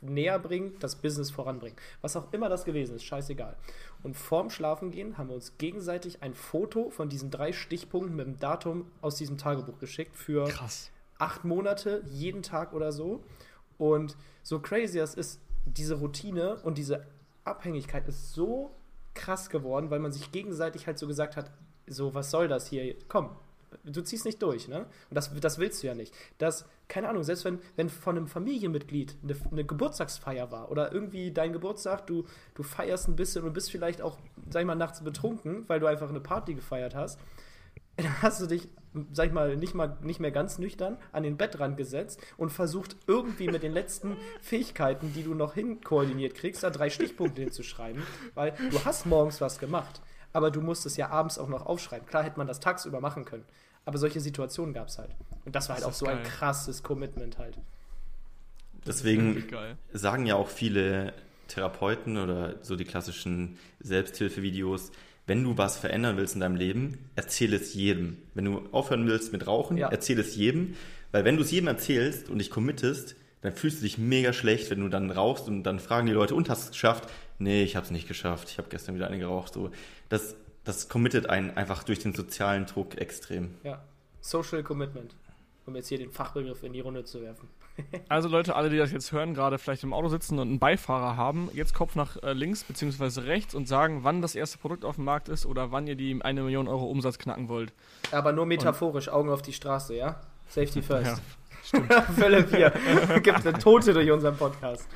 näher bringen, das Business voranbringen. Was auch immer das gewesen ist, scheißegal. Und vorm Schlafengehen haben wir uns gegenseitig ein Foto von diesen drei Stichpunkten mit dem Datum aus diesem Tagebuch geschickt für Krass. acht Monate, jeden Tag oder so. Und so crazy das ist, diese Routine und diese Abhängigkeit ist so krass geworden, weil man sich gegenseitig halt so gesagt hat, so, was soll das hier? Komm, du ziehst nicht durch, ne? Und das, das willst du ja nicht. Das, keine Ahnung, selbst wenn, wenn von einem Familienmitglied eine, eine Geburtstagsfeier war oder irgendwie dein Geburtstag, du, du feierst ein bisschen und bist vielleicht auch, sag ich mal, nachts betrunken, weil du einfach eine Party gefeiert hast, [LAUGHS] dann hast du dich sag ich mal, nicht, mal, nicht mehr ganz nüchtern an den Bettrand gesetzt und versucht irgendwie mit den letzten [LAUGHS] Fähigkeiten, die du noch hinkoordiniert kriegst, da drei Stichpunkte hinzuschreiben, weil du hast morgens was gemacht, aber du musst es ja abends auch noch aufschreiben. Klar hätte man das tagsüber machen können, aber solche Situationen gab es halt. Und das war halt das auch so geil. ein krasses Commitment halt. Deswegen sagen ja auch viele Therapeuten oder so die klassischen Selbsthilfevideos, wenn du was verändern willst in deinem Leben, erzähl es jedem. Wenn du aufhören willst mit Rauchen, ja. erzähl es jedem. Weil wenn du es jedem erzählst und dich committest, dann fühlst du dich mega schlecht, wenn du dann rauchst und dann fragen die Leute, und hast du es geschafft? Nee, ich habe es nicht geschafft. Ich habe gestern wieder eine geraucht. So, das, das committet einen einfach durch den sozialen Druck extrem. Ja, Social Commitment. um jetzt hier den Fachbegriff in die Runde zu werfen. Also Leute, alle, die das jetzt hören, gerade vielleicht im Auto sitzen und einen Beifahrer haben, jetzt Kopf nach äh, links bzw. rechts und sagen, wann das erste Produkt auf dem Markt ist oder wann ihr die eine Million Euro Umsatz knacken wollt. Aber nur metaphorisch, und Augen auf die Straße, ja? Safety [LAUGHS] first. Ja, stimmt. [LAUGHS] Fälle 4. Gibt eine Tote durch unseren Podcast.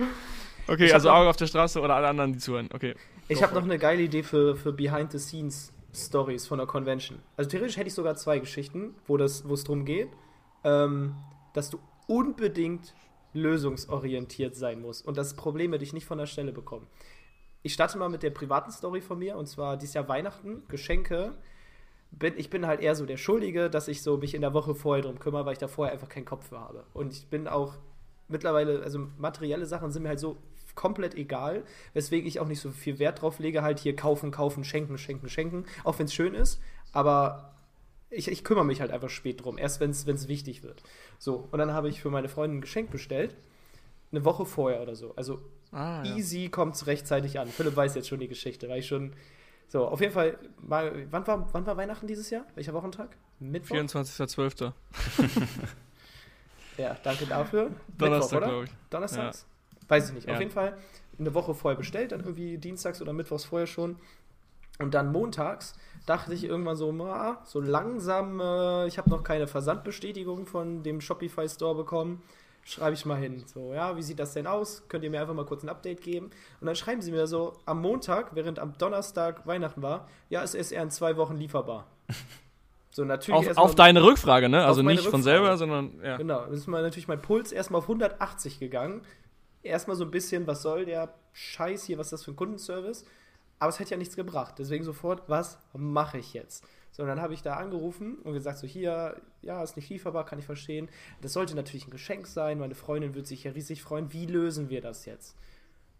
Okay, also Augen auf der Straße oder alle anderen, die zuhören. Okay. Ich habe noch eine geile Idee für, für Behind the Scenes Stories von der Convention. Also theoretisch hätte ich sogar zwei Geschichten, wo es darum geht, ähm, dass du unbedingt lösungsorientiert sein musst und das Probleme dich nicht von der Stelle bekommen. Ich starte mal mit der privaten Story von mir und zwar dieses Jahr Weihnachten, Geschenke. Bin, ich bin halt eher so der Schuldige, dass ich so mich in der Woche vorher drum kümmere, weil ich da vorher einfach keinen Kopf für habe. Und ich bin auch mittlerweile, also materielle Sachen sind mir halt so komplett egal, weswegen ich auch nicht so viel Wert drauf lege, halt hier kaufen, kaufen, schenken, schenken, schenken, auch wenn es schön ist, aber ich, ich kümmere mich halt einfach spät drum, erst wenn es wichtig wird. So, und dann habe ich für meine Freundin ein Geschenk bestellt, eine Woche vorher oder so. Also ah, ja. easy kommt es rechtzeitig an. Philipp weiß jetzt schon die Geschichte, weil ich schon. So, auf jeden Fall, mal, wann, war, wann war Weihnachten dieses Jahr? Welcher Wochentag? Mittwoch? 24.12. [LAUGHS] ja, danke dafür. Donnerstag, glaube ich. Donnerstags? Ja. Weiß ich nicht. Ja. Auf jeden Fall eine Woche vorher bestellt, dann irgendwie dienstags oder mittwochs vorher schon. Und dann montags dachte ich irgendwann so, ah, so langsam, äh, ich habe noch keine Versandbestätigung von dem Shopify Store bekommen. Schreibe ich mal hin. So, ja, wie sieht das denn aus? Könnt ihr mir einfach mal kurz ein Update geben? Und dann schreiben sie mir so, am Montag, während am Donnerstag Weihnachten war, ja, es ist eher in zwei Wochen lieferbar. [LAUGHS] So, natürlich auf, auf deine Rückfrage, ne? Also nicht Rückfrage. von selber, sondern ja. Genau, dann ist mal natürlich mein Puls erstmal auf 180 gegangen. Erstmal so ein bisschen, was soll der Scheiß hier, was ist das für ein Kundenservice? Aber es hätte ja nichts gebracht. Deswegen sofort, was mache ich jetzt? So, und dann habe ich da angerufen und gesagt, so hier, ja, ist nicht lieferbar, kann ich verstehen. Das sollte natürlich ein Geschenk sein. Meine Freundin würde sich ja riesig freuen. Wie lösen wir das jetzt?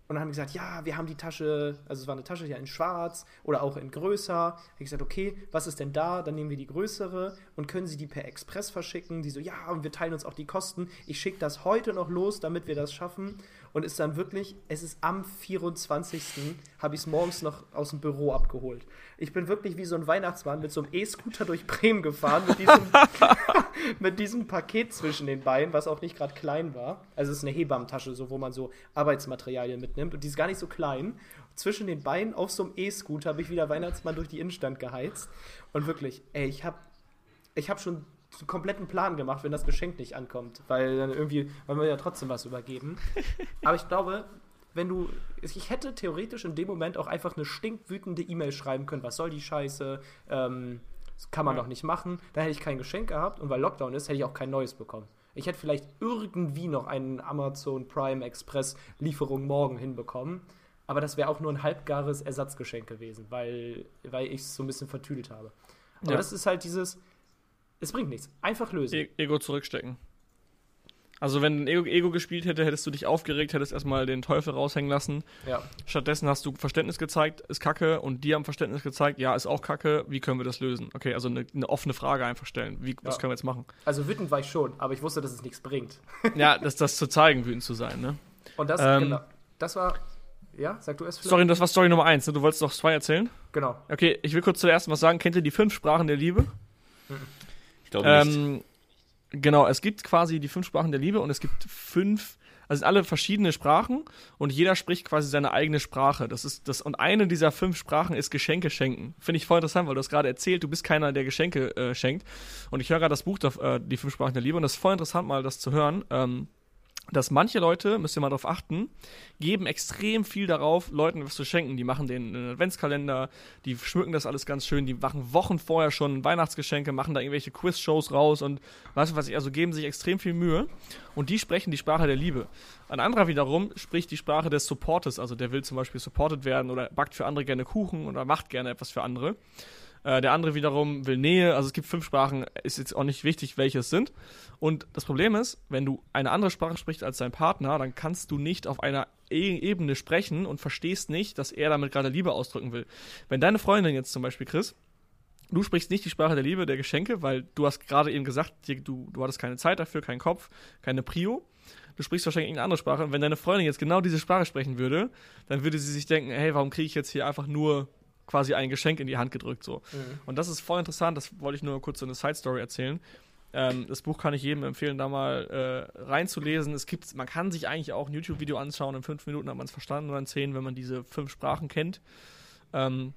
Und dann haben die gesagt, ja, wir haben die Tasche, also es war eine Tasche ja in schwarz oder auch in größer. Ich gesagt, okay, was ist denn da? Dann nehmen wir die größere und können sie die per Express verschicken. Die so, ja, und wir teilen uns auch die Kosten. Ich schicke das heute noch los, damit wir das schaffen und ist dann wirklich, es ist am 24. habe ich es morgens noch aus dem Büro abgeholt. Ich bin wirklich wie so ein Weihnachtsmann mit so einem E-Scooter durch Bremen gefahren, mit diesem, [LAUGHS] mit diesem Paket zwischen den Beinen, was auch nicht gerade klein war. Also es ist eine Hebammentasche, so, wo man so Arbeitsmaterialien mitnimmt und die ist gar nicht so klein. Zwischen den Beinen auf so einem E-Scooter habe ich wieder Weihnachtsmann durch die Innenstadt geheizt. Und wirklich, ey, ich habe ich hab schon einen kompletten Plan gemacht, wenn das Geschenk nicht ankommt. Weil dann irgendwie wollen wir ja trotzdem was übergeben. [LAUGHS] Aber ich glaube, wenn du. Ich hätte theoretisch in dem Moment auch einfach eine stinkwütende E-Mail schreiben können, was soll die Scheiße? Ähm, das kann man ja. doch nicht machen. Da hätte ich kein Geschenk gehabt und weil Lockdown ist, hätte ich auch kein neues bekommen. Ich hätte vielleicht irgendwie noch einen Amazon Prime Express Lieferung morgen hinbekommen. Aber das wäre auch nur ein halbgares Ersatzgeschenk gewesen, weil, weil ich es so ein bisschen vertüdelt habe. Aber ja. das ist halt dieses, es bringt nichts. Einfach lösen. E Ego zurückstecken. Also wenn ein Ego, Ego, gespielt hätte, hättest du dich aufgeregt, hättest erstmal den Teufel raushängen lassen. Ja. Stattdessen hast du Verständnis gezeigt, ist Kacke, und die haben Verständnis gezeigt, ja, ist auch Kacke, wie können wir das lösen? Okay, also eine, eine offene Frage einfach stellen. Wie, ja. Was können wir jetzt machen? Also wütend war ich schon, aber ich wusste, dass es nichts bringt. [LAUGHS] ja, das, das zu zeigen, wütend zu sein, ne? Und das, ähm, genau, das war. Ja, sag du es vielleicht. Sorry, das war Story Nummer eins, ne? Du wolltest noch zwei erzählen? Genau. Okay, ich will kurz zuerst was sagen. Kennt ihr die fünf Sprachen der Liebe? Mhm. Ich glaube nicht. Ähm, genau, es gibt quasi die fünf Sprachen der Liebe und es gibt fünf, also alle verschiedene Sprachen und jeder spricht quasi seine eigene Sprache. Das ist das und eine dieser fünf Sprachen ist Geschenke schenken. Finde ich voll interessant, weil du hast gerade erzählt, du bist keiner, der Geschenke äh, schenkt. Und ich höre gerade das Buch, äh, die fünf Sprachen der Liebe und das ist voll interessant, mal das zu hören. Ähm, dass manche Leute, müsst ihr mal darauf achten, geben extrem viel darauf, Leuten was zu schenken. Die machen den Adventskalender, die schmücken das alles ganz schön, die machen Wochen vorher schon Weihnachtsgeschenke, machen da irgendwelche Quiz-Shows raus und was ich, also geben sich extrem viel Mühe und die sprechen die Sprache der Liebe. Ein anderer wiederum spricht die Sprache des Supportes, also der will zum Beispiel supported werden oder backt für andere gerne Kuchen oder macht gerne etwas für andere. Äh, der andere wiederum will Nähe. Also es gibt fünf Sprachen, ist jetzt auch nicht wichtig, welche es sind. Und das Problem ist, wenn du eine andere Sprache sprichst als dein Partner, dann kannst du nicht auf einer e Ebene sprechen und verstehst nicht, dass er damit gerade Liebe ausdrücken will. Wenn deine Freundin jetzt zum Beispiel, Chris, du sprichst nicht die Sprache der Liebe, der Geschenke, weil du hast gerade eben gesagt, du, du hattest keine Zeit dafür, keinen Kopf, keine Prio. Du sprichst wahrscheinlich irgendeine andere Sprache. Und wenn deine Freundin jetzt genau diese Sprache sprechen würde, dann würde sie sich denken, hey, warum kriege ich jetzt hier einfach nur quasi ein Geschenk in die Hand gedrückt. So. Mhm. Und das ist voll interessant, das wollte ich nur kurz so eine Side-Story erzählen. Ähm, das Buch kann ich jedem empfehlen, da mal äh, reinzulesen. Es gibt, man kann sich eigentlich auch ein YouTube-Video anschauen. In fünf Minuten hat man es verstanden oder in zehn, wenn man diese fünf Sprachen kennt. Ähm,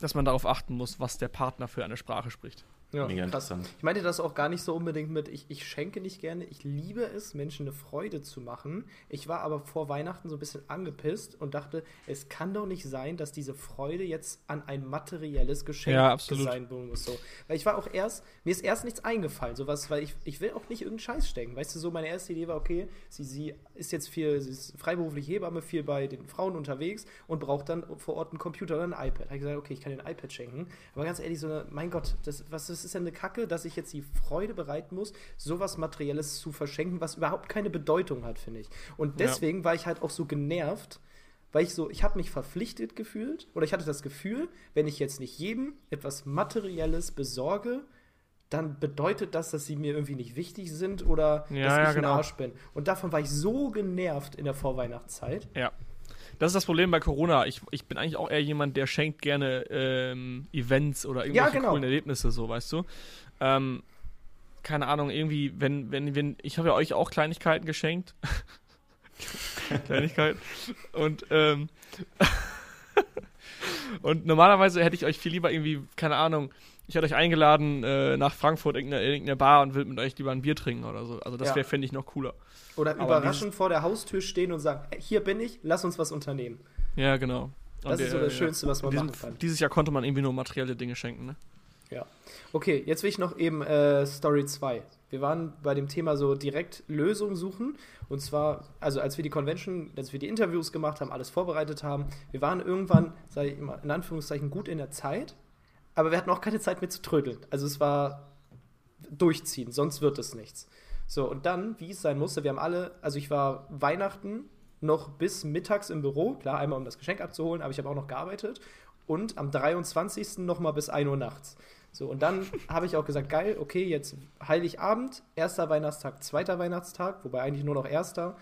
dass man darauf achten muss, was der Partner für eine Sprache spricht. Ja, Mega krass. interessant. Ich meinte das auch gar nicht so unbedingt mit, ich, ich schenke nicht gerne. Ich liebe es, Menschen eine Freude zu machen. Ich war aber vor Weihnachten so ein bisschen angepisst und dachte, es kann doch nicht sein, dass diese Freude jetzt an ein materielles Geschenk ja, sein muss. So. Weil ich war auch erst, mir ist erst nichts eingefallen, sowas, weil ich, ich will auch nicht irgendeinen Scheiß stecken. Weißt du, so meine erste Idee war, okay, sie, sie ist jetzt viel, sie ist freiberuflich Hebamme, viel bei den Frauen unterwegs und braucht dann vor Ort einen Computer oder ein iPad. Da habe ich gesagt, okay, ich kann den iPad schenken. Aber ganz ehrlich, so eine, mein Gott, das, was ist das ist ja eine Kacke, dass ich jetzt die Freude bereiten muss, sowas Materielles zu verschenken, was überhaupt keine Bedeutung hat, finde ich. Und deswegen ja. war ich halt auch so genervt, weil ich so, ich habe mich verpflichtet gefühlt oder ich hatte das Gefühl, wenn ich jetzt nicht jedem etwas Materielles besorge, dann bedeutet das, dass sie mir irgendwie nicht wichtig sind oder ja, dass ja, ich genau. ein Arsch bin. Und davon war ich so genervt in der Vorweihnachtszeit. Ja. Das ist das Problem bei Corona. Ich, ich bin eigentlich auch eher jemand, der schenkt gerne ähm, Events oder irgendwelche ja, genau. coolen Erlebnisse, so, weißt du. Ähm, keine Ahnung, irgendwie, wenn, wenn, wenn, ich habe ja euch auch Kleinigkeiten geschenkt. [LAUGHS] Kleinigkeiten. Und, ähm, [LAUGHS] und normalerweise hätte ich euch viel lieber irgendwie, keine Ahnung, ich hätte euch eingeladen äh, nach Frankfurt in irgendeine, irgendeine Bar und will mit euch lieber ein Bier trinken oder so. Also das ja. wäre, fände ich, noch cooler. Oder Aber überraschend vor der Haustür stehen und sagen, hier bin ich, lass uns was unternehmen. Ja, genau. Das und ist so das. Schönste, was man diesem, machen kann. Dieses Jahr konnte man irgendwie nur materielle Dinge schenken, ne? Ja. Okay, jetzt will ich noch eben äh, Story 2. Wir waren bei dem Thema so direkt Lösungen suchen. Und zwar, also als wir die Convention, als wir die Interviews gemacht haben, alles vorbereitet haben, wir waren irgendwann, sage ich immer, in Anführungszeichen gut in der Zeit, aber wir hatten auch keine Zeit mehr zu trödeln. Also es war durchziehen, sonst wird es nichts. So, und dann, wie es sein musste, wir haben alle, also ich war Weihnachten noch bis mittags im Büro, klar, einmal um das Geschenk abzuholen, aber ich habe auch noch gearbeitet und am 23. nochmal bis 1 Uhr nachts. So, und dann habe ich auch gesagt, geil, okay, jetzt Heiligabend, erster Weihnachtstag, zweiter Weihnachtstag, wobei eigentlich nur noch erster,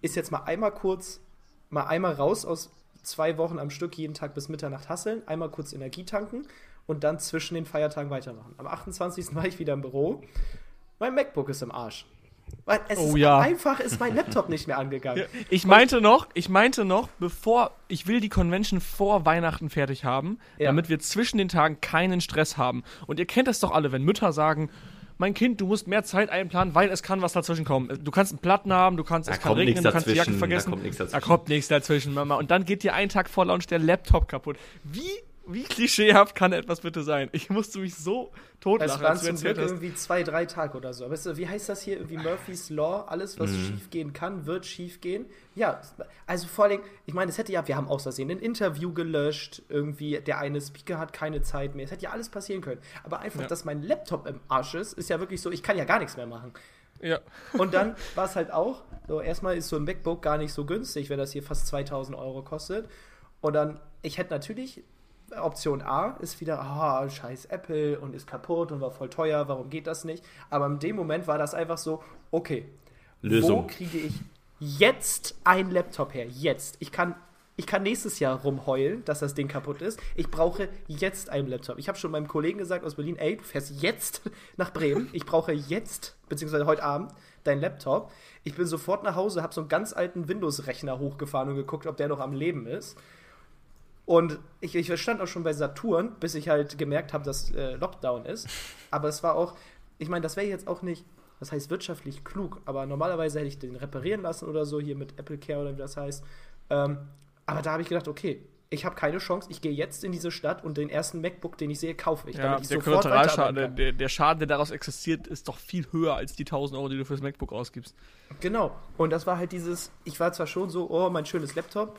ist jetzt mal einmal kurz, mal einmal raus aus zwei Wochen am Stück, jeden Tag bis Mitternacht hasseln, einmal kurz Energie tanken und dann zwischen den Feiertagen weitermachen. Am 28. war ich wieder im Büro. Mein MacBook ist im Arsch. Weil es oh, ist ja. einfach ist mein Laptop nicht mehr angegangen. Ja, ich meinte noch, ich meinte noch, bevor ich will die Convention vor Weihnachten fertig haben, ja. damit wir zwischen den Tagen keinen Stress haben. Und ihr kennt das doch alle, wenn Mütter sagen, mein Kind, du musst mehr Zeit einplanen, weil es kann was dazwischen kommen. Du kannst einen Platten haben, du kannst, da es kann regnen, du kannst die Jacke vergessen. Da kommt nichts dazwischen. Da kommt nichts dazwischen, Mama. Und dann geht dir einen Tag vor Launch der Laptop kaputt. Wie wie klischeehaft kann etwas bitte sein? Ich musste mich so totlachen. Es waren zum Glück irgendwie zwei, drei Tage oder so. Aber wie heißt das hier? Irgendwie Murphy's Law. Alles, was mhm. schief gehen kann, wird schief gehen. Ja, also vor allem, ich meine, es hätte ja, wir haben aus Versehen ein Interview gelöscht. Irgendwie, der eine Speaker hat keine Zeit mehr. Es hätte ja alles passieren können. Aber einfach, ja. dass mein Laptop im Arsch ist, ist ja wirklich so, ich kann ja gar nichts mehr machen. Ja. Und dann war es halt auch, so erstmal ist so ein MacBook gar nicht so günstig, wenn das hier fast 2000 Euro kostet. Und dann, ich hätte natürlich Option A ist wieder, ah, scheiß Apple und ist kaputt und war voll teuer, warum geht das nicht? Aber in dem Moment war das einfach so, okay, Lösung. wo kriege ich jetzt einen Laptop her? Jetzt. Ich kann, ich kann nächstes Jahr rumheulen, dass das Ding kaputt ist. Ich brauche jetzt einen Laptop. Ich habe schon meinem Kollegen gesagt aus Berlin, ey, du fährst jetzt [LAUGHS] nach Bremen. Ich brauche jetzt, beziehungsweise heute Abend, deinen Laptop. Ich bin sofort nach Hause, habe so einen ganz alten Windows-Rechner hochgefahren und geguckt, ob der noch am Leben ist und ich, ich stand auch schon bei Saturn, bis ich halt gemerkt habe, dass äh, Lockdown ist. Aber es war auch, ich meine, das wäre jetzt auch nicht, das heißt wirtschaftlich klug, aber normalerweise hätte ich den reparieren lassen oder so, hier mit Apple Care oder wie das heißt. Ähm, aber da habe ich gedacht, okay, ich habe keine Chance, ich gehe jetzt in diese Stadt und den ersten MacBook, den ich sehe, kaufe ich. Ja, damit ich der Kollateralschaden, der, der Schaden, der daraus existiert, ist doch viel höher als die 1000 Euro, die du fürs MacBook ausgibst. Genau. Und das war halt dieses, ich war zwar schon so, oh, mein schönes Laptop,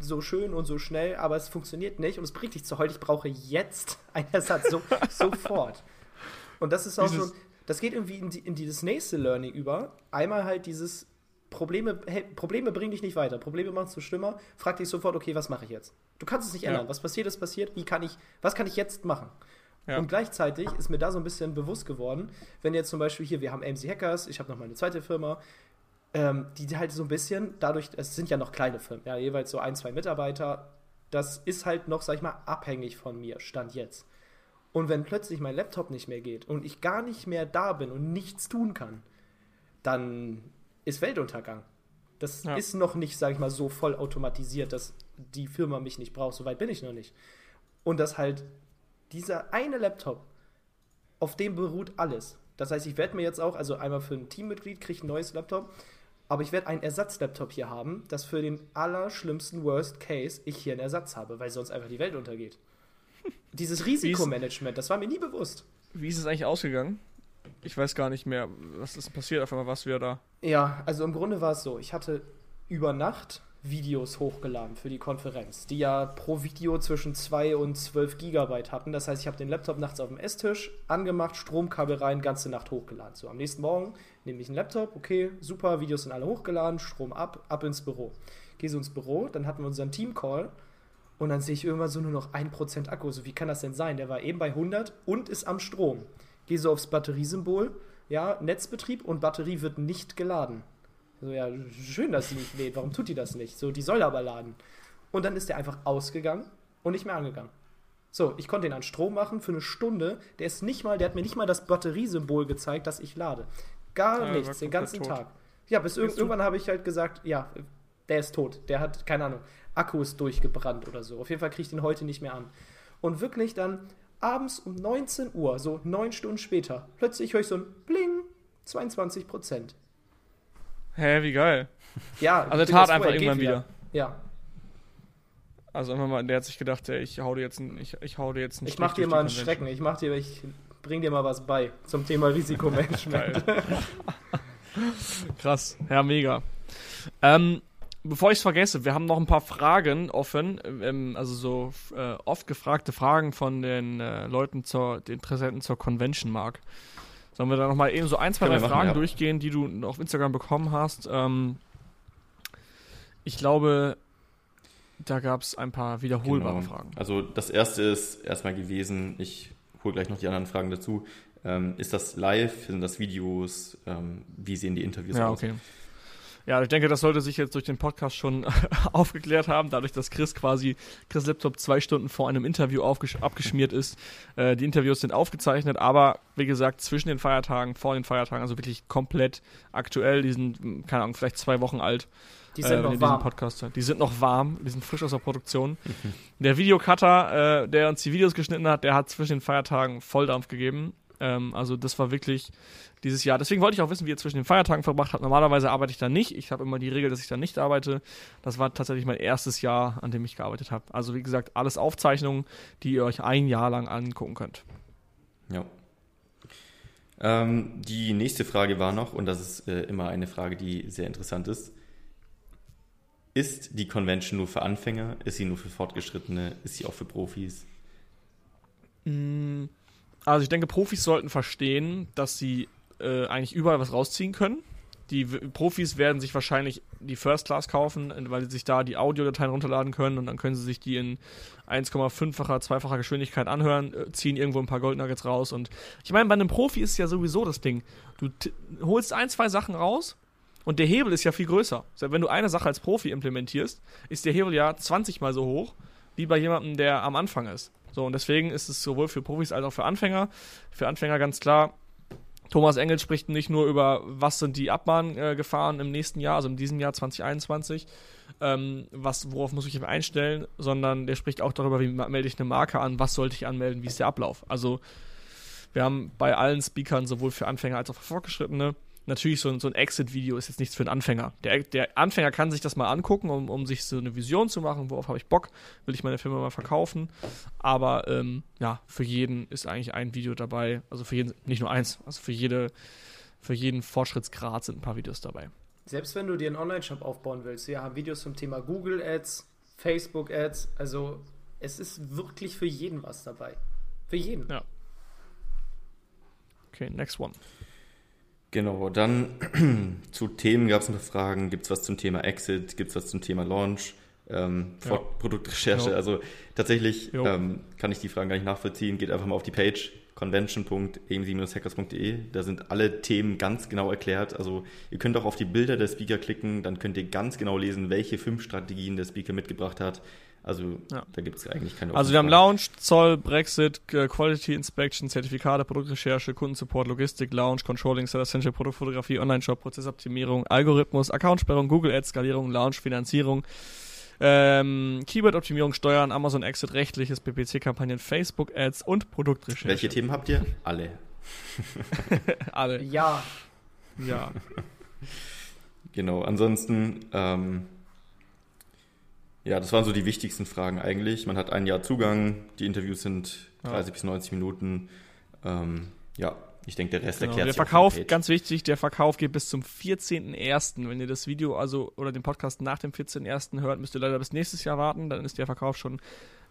so schön und so schnell, aber es funktioniert nicht und es bringt dich zu heute. Ich brauche jetzt einen Ersatz, so, [LAUGHS] sofort. Und das ist auch dieses, so, das geht irgendwie in, die, in dieses nächste Learning über. Einmal halt dieses Probleme, hey, Probleme bringen dich nicht weiter. Probleme machen es so schlimmer. Frag dich sofort, okay, was mache ich jetzt? Du kannst es nicht ändern. Ja. Was passiert, ist passiert. Wie kann ich, was kann ich jetzt machen? Ja. Und gleichzeitig ist mir da so ein bisschen bewusst geworden, wenn jetzt zum Beispiel hier, wir haben AMC Hackers, ich habe noch meine zweite Firma, ähm, die halt so ein bisschen, dadurch, es sind ja noch kleine Firmen, ja, jeweils so ein, zwei Mitarbeiter, das ist halt noch, sag ich mal, abhängig von mir, Stand jetzt. Und wenn plötzlich mein Laptop nicht mehr geht und ich gar nicht mehr da bin und nichts tun kann, dann ist Weltuntergang. Das ja. ist noch nicht, sage ich mal, so voll automatisiert, dass die Firma mich nicht braucht. So weit bin ich noch nicht. Und dass halt dieser eine Laptop, auf dem beruht alles. Das heißt, ich werde mir jetzt auch, also einmal für ein Teammitglied kriege ich ein neues Laptop, aber ich werde einen Ersatzlaptop hier haben, dass für den allerschlimmsten Worst Case ich hier einen Ersatz habe, weil sonst einfach die Welt untergeht. [LAUGHS] Dieses Risikomanagement, das war mir nie bewusst. Wie ist es eigentlich ausgegangen? Ich weiß gar nicht mehr, was ist passiert, auf einmal du ja da. Ja, also im Grunde war es so, ich hatte über Nacht Videos hochgeladen für die Konferenz, die ja pro Video zwischen 2 und 12 Gigabyte hatten. Das heißt, ich habe den Laptop nachts auf dem Esstisch angemacht, Stromkabel rein, ganze Nacht hochgeladen. So, am nächsten Morgen nehme ich einen Laptop, okay, super, Videos sind alle hochgeladen, Strom ab, ab ins Büro. Gehe so ins Büro, dann hatten wir unseren Team-Call und dann sehe ich irgendwann so nur noch 1% Akku. So, wie kann das denn sein? Der war eben bei 100 und ist am Strom. Gehe so aufs Batteriesymbol, ja, Netzbetrieb und Batterie wird nicht geladen. So, ja, schön, dass sie nicht lädt. Warum tut die das nicht? So, die soll aber laden. Und dann ist der einfach ausgegangen und nicht mehr angegangen. So, ich konnte ihn an Strom machen für eine Stunde. Der ist nicht mal, der hat mir nicht mal das Batteriesymbol gezeigt, dass ich lade. Gar ja, nichts, den ganzen tot. Tag. Ja, bis irg irgendwann habe ich halt gesagt, ja, der ist tot. Der hat, keine Ahnung, Akku ist durchgebrannt oder so. Auf jeden Fall kriege ich den heute nicht mehr an. Und wirklich dann abends um 19 Uhr, so neun Stunden später, plötzlich höre ich so ein Bling, 22 Prozent. Hä, wie geil. Ja, also er tat einfach irgendwann wieder. wieder. Ja. Also irgendwann mal, der hat sich gedacht, ey, ich hau dir jetzt einen, ich, ich hau dir jetzt einen Ich mach dir mal einen Schrecken, ich mach dir, ich bring dir mal was bei zum Thema Risikomanagement. [LAUGHS] Krass, ja, mega. Ähm, bevor ich es vergesse, wir haben noch ein paar Fragen offen, ähm, also so äh, oft gefragte Fragen von den äh, Leuten zur, den Interessenten zur Convention Mark. Sollen wir da nochmal eben so ein, zwei, drei Fragen machen, ja. durchgehen, die du auf Instagram bekommen hast? Ähm, ich glaube, da gab es ein paar wiederholbare genau. Fragen. Also das erste ist erstmal gewesen, ich hole gleich noch die anderen Fragen dazu. Ähm, ist das live? Sind das Videos? Ähm, wie sehen die Interviews ja, aus? Okay. Ja, ich denke, das sollte sich jetzt durch den Podcast schon [LAUGHS] aufgeklärt haben, dadurch, dass Chris quasi, Chris Laptop zwei Stunden vor einem Interview abgeschmiert ist. Äh, die Interviews sind aufgezeichnet, aber wie gesagt, zwischen den Feiertagen, vor den Feiertagen, also wirklich komplett aktuell. Die sind, keine Ahnung, vielleicht zwei Wochen alt. Die sind äh, noch warm. Podcast Die sind noch warm, die sind frisch aus der Produktion. der Videocutter, äh, der uns die Videos geschnitten hat, der hat zwischen den Feiertagen Volldampf gegeben. Ähm, also das war wirklich dieses Jahr. Deswegen wollte ich auch wissen, wie ihr zwischen den Feiertagen verbracht habt. Normalerweise arbeite ich da nicht. Ich habe immer die Regel, dass ich da nicht arbeite. Das war tatsächlich mein erstes Jahr, an dem ich gearbeitet habe. Also wie gesagt, alles Aufzeichnungen, die ihr euch ein Jahr lang angucken könnt. Ja. Ähm, die nächste Frage war noch, und das ist äh, immer eine Frage, die sehr interessant ist. Ist die Convention nur für Anfänger? Ist sie nur für Fortgeschrittene? Ist sie auch für Profis? Mm, also ich denke, Profis sollten verstehen, dass sie äh, eigentlich überall was rausziehen können. Die Profis werden sich wahrscheinlich die First Class kaufen, weil sie sich da die Audiodateien runterladen können und dann können sie sich die in 1,5-facher, zweifacher Geschwindigkeit anhören, äh, ziehen irgendwo ein paar Goldnuggets raus. Und ich meine, bei einem Profi ist ja sowieso das Ding. Du holst ein, zwei Sachen raus und der Hebel ist ja viel größer. Wenn du eine Sache als Profi implementierst, ist der Hebel ja 20 mal so hoch wie bei jemandem, der am Anfang ist. So, und deswegen ist es sowohl für Profis als auch für Anfänger. Für Anfänger ganz klar, Thomas Engel spricht nicht nur über, was sind die Abmahngefahren im nächsten Jahr, also in diesem Jahr 2021, ähm, was, worauf muss ich mich einstellen, sondern der spricht auch darüber, wie melde ich eine Marke an, was sollte ich anmelden, wie ist der Ablauf. Also wir haben bei allen Speakern sowohl für Anfänger als auch für Fortgeschrittene natürlich so ein, so ein Exit-Video ist jetzt nichts für einen Anfänger. Der, der Anfänger kann sich das mal angucken, um, um sich so eine Vision zu machen, worauf habe ich Bock, will ich meine Firma mal verkaufen. Aber ähm, ja, für jeden ist eigentlich ein Video dabei, also für jeden, nicht nur eins, also für jede, für jeden Fortschrittsgrad sind ein paar Videos dabei. Selbst wenn du dir einen Online-Shop aufbauen willst, wir haben Videos zum Thema Google Ads, Facebook Ads, also es ist wirklich für jeden was dabei. Für jeden. Ja. Okay, next one. Genau, dann [CLEARS THROAT] zu Themen gab es noch Fragen. Gibt es was zum Thema Exit? Gibt es was zum Thema Launch? Ähm, ja. Produktrecherche. Ja. Also tatsächlich ähm, kann ich die Fragen gar nicht nachvollziehen. Geht einfach mal auf die Page, convention.amc-hackers.de. Da sind alle Themen ganz genau erklärt. Also ihr könnt auch auf die Bilder der Speaker klicken, dann könnt ihr ganz genau lesen, welche fünf Strategien der Speaker mitgebracht hat. Also ja. da gibt es eigentlich keine Also wir haben Lounge, Zoll, Brexit, Quality Inspection, Zertifikate, Produktrecherche, Kundensupport, Logistik, Lounge, Controlling, Seller Essential, Produktfotografie, Online-Shop, Prozessoptimierung, Algorithmus, Accountsperrung, Google Ads, Skalierung, Lounge, Finanzierung, ähm, Keyword-Optimierung, Steuern, Amazon Exit, rechtliches, PPC-Kampagnen, Facebook-Ads und Produktrecherche. Welche Themen habt ihr? Alle. [LAUGHS] Alle. Ja. Ja. genau, ansonsten, ähm, ja, das waren so die wichtigsten Fragen eigentlich. Man hat ein Jahr Zugang, die Interviews sind 30 ja. bis 90 Minuten. Ähm, ja, ich denke, der Rest genau, erklärt der Verkauf, ganz wichtig, der Verkauf geht bis zum 14.01. Wenn ihr das Video also oder den Podcast nach dem 14.01. hört, müsst ihr leider bis nächstes Jahr warten, dann ist der Verkauf schon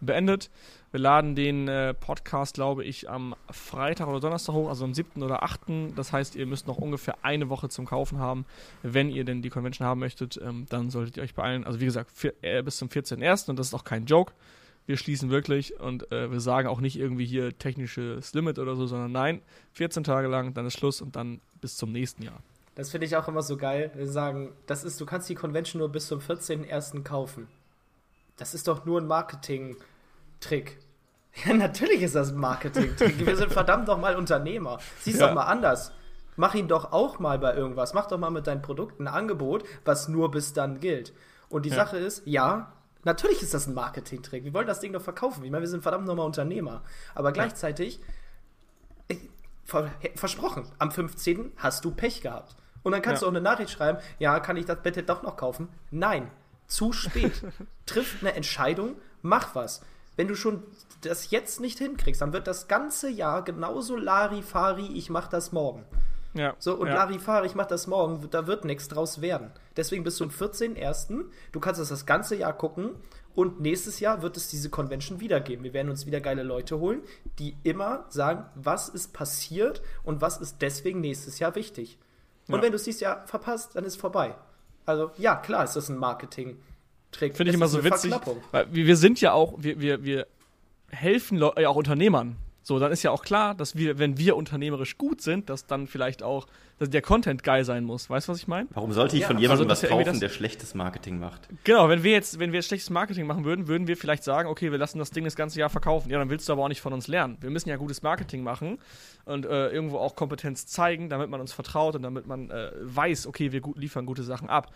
beendet. Wir laden den äh, Podcast, glaube ich, am Freitag oder Donnerstag hoch, also am 7. oder 8. Das heißt, ihr müsst noch ungefähr eine Woche zum Kaufen haben. Wenn ihr denn die Convention haben möchtet, ähm, dann solltet ihr euch beeilen. Also wie gesagt, vier, äh, bis zum 14.01. und das ist auch kein Joke wir schließen wirklich und äh, wir sagen auch nicht irgendwie hier technisches Limit oder so, sondern nein, 14 Tage lang, dann ist Schluss und dann bis zum nächsten Jahr. Das finde ich auch immer so geil. Wir sagen, das ist, du kannst die Convention nur bis zum 14.01. kaufen. Das ist doch nur ein Marketing-Trick. [LAUGHS] Ja, natürlich ist das ein Marketing-Trick. Wir sind verdammt nochmal Unternehmer. Sieh's ja. doch mal anders. Mach ihn doch auch mal bei irgendwas. Mach doch mal mit deinen Produkten ein Angebot, was nur bis dann gilt. Und die ja. Sache ist, ja, Natürlich ist das ein Marketing-Trick. Wir wollen das Ding doch verkaufen. Ich meine, wir sind verdammt nochmal Unternehmer. Aber gleichzeitig, ich, versprochen, am 15. hast du Pech gehabt. Und dann kannst ja. du auch eine Nachricht schreiben, ja, kann ich das bitte doch noch kaufen? Nein, zu spät. [LAUGHS] Triff eine Entscheidung, mach was. Wenn du schon das jetzt nicht hinkriegst, dann wird das ganze Jahr genauso Larifari, ich mach das morgen. Ja. So, und ja. Larifari, ich mach das morgen, da wird nichts draus werden. Deswegen bist du am 14.01. Du kannst das das ganze Jahr gucken und nächstes Jahr wird es diese Convention wieder geben. Wir werden uns wieder geile Leute holen, die immer sagen, was ist passiert und was ist deswegen nächstes Jahr wichtig. Und ja. wenn du es dieses Jahr verpasst, dann ist es vorbei. Also, ja, klar ist das ein Marketing-Trick. Finde ich immer so witzig. Weil wir sind ja auch, wir, wir, wir helfen ja auch Unternehmern. So, dann ist ja auch klar, dass wir, wenn wir unternehmerisch gut sind, dass dann vielleicht auch dass der Content geil sein muss. Weißt du, was ich meine? Warum sollte ich ja, von jemandem also, was kaufen, der schlechtes Marketing macht? Genau, wenn wir jetzt, wenn wir jetzt schlechtes Marketing machen würden, würden wir vielleicht sagen, okay, wir lassen das Ding das ganze Jahr verkaufen. Ja, dann willst du aber auch nicht von uns lernen. Wir müssen ja gutes Marketing machen und äh, irgendwo auch Kompetenz zeigen, damit man uns vertraut und damit man äh, weiß, okay, wir gut, liefern gute Sachen ab.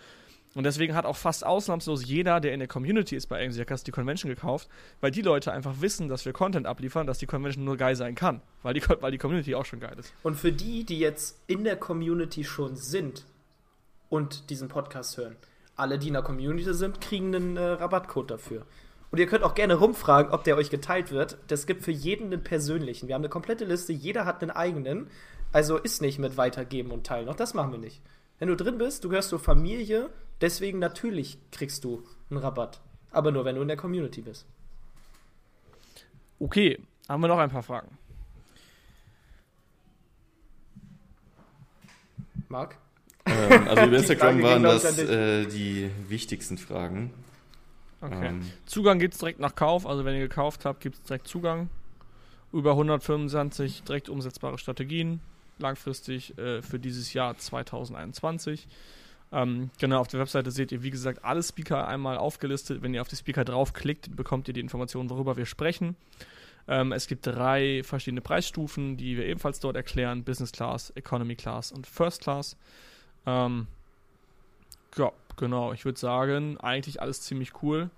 Und deswegen hat auch fast ausnahmslos jeder, der in der Community ist bei AMC die Convention gekauft, weil die Leute einfach wissen, dass wir Content abliefern, dass die Convention nur geil sein kann, weil die, [LAUGHS] weil die Community auch schon geil ist. Und für die, die jetzt in der Community schon sind und diesen Podcast hören, alle, die in der Community sind, kriegen einen äh, Rabattcode dafür. Und ihr könnt auch gerne rumfragen, ob der euch geteilt wird. Das gibt für jeden einen persönlichen. Wir haben eine komplette Liste, jeder hat einen eigenen. Also ist nicht mit weitergeben und teilen. Auch das machen wir nicht. Wenn du drin bist, du gehörst zur Familie, deswegen natürlich kriegst du einen Rabatt. Aber nur, wenn du in der Community bist. Okay, haben wir noch ein paar Fragen. Marc? Ähm, also [LAUGHS] über Instagram waren das äh, die wichtigsten Fragen. Okay. Ähm. Zugang gibt es direkt nach Kauf, also wenn ihr gekauft habt, gibt es direkt Zugang. Über 125 direkt umsetzbare Strategien langfristig äh, für dieses Jahr 2021. Ähm, genau, auf der Webseite seht ihr, wie gesagt, alle Speaker einmal aufgelistet. Wenn ihr auf die Speaker draufklickt, bekommt ihr die Informationen, worüber wir sprechen. Ähm, es gibt drei verschiedene Preisstufen, die wir ebenfalls dort erklären: Business Class, Economy Class und First Class. Ähm, ja, genau, ich würde sagen, eigentlich alles ziemlich cool.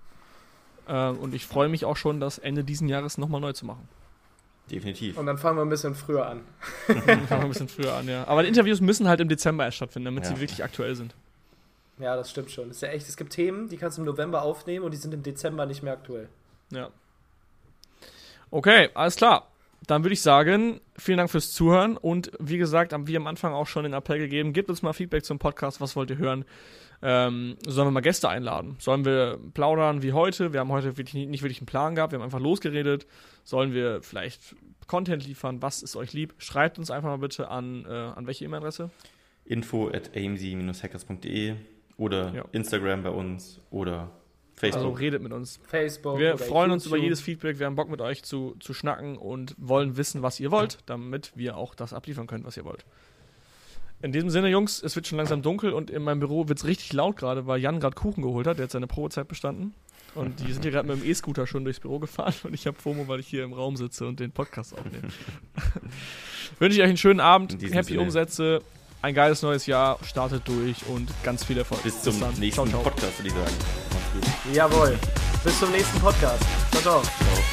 Ähm, und ich freue mich auch schon, das Ende diesen Jahres nochmal neu zu machen. Definitiv. Und dann fangen wir ein bisschen früher an. dann [LAUGHS] fangen wir ein bisschen früher an, ja. Aber die Interviews müssen halt im Dezember erst stattfinden, damit ja. sie wirklich aktuell sind. Ja, das stimmt schon. Das ist ja echt, es gibt Themen, die kannst du im November aufnehmen und die sind im Dezember nicht mehr aktuell. Ja. Okay, alles klar. Dann würde ich sagen, vielen Dank fürs Zuhören und wie gesagt, haben wir am Anfang auch schon den Appell gegeben, gebt uns mal Feedback zum Podcast, was wollt ihr hören? Ähm, sollen wir mal Gäste einladen? Sollen wir plaudern wie heute? Wir haben heute wirklich nicht wirklich einen Plan gehabt, wir haben einfach losgeredet. Sollen wir vielleicht Content liefern? Was ist euch lieb? Schreibt uns einfach mal bitte an, äh, an welche E-Mail-Adresse? info at amc-hackers.de oder ja. Instagram bei uns oder Facebook. Also redet mit uns. Facebook. Wir freuen uns über jedes Feedback. Wir haben Bock mit euch zu, zu schnacken und wollen wissen, was ihr wollt, damit wir auch das abliefern können, was ihr wollt. In diesem Sinne, Jungs, es wird schon langsam dunkel und in meinem Büro wird es richtig laut gerade, weil Jan gerade Kuchen geholt hat. Der hat seine Probezeit bestanden. Und die sind hier gerade mit dem E-Scooter schon durchs Büro gefahren und ich habe FOMO, weil ich hier im Raum sitze und den Podcast aufnehme. [LAUGHS] Wünsche ich euch einen schönen Abend, happy Sinne. Umsätze, ein geiles neues Jahr, startet durch und ganz viel Erfolg. Bis zum Bis nächsten ciao, ciao. Podcast, würde ich sagen. Macht's gut. Jawohl. Bis zum nächsten Podcast. Ciao, ciao.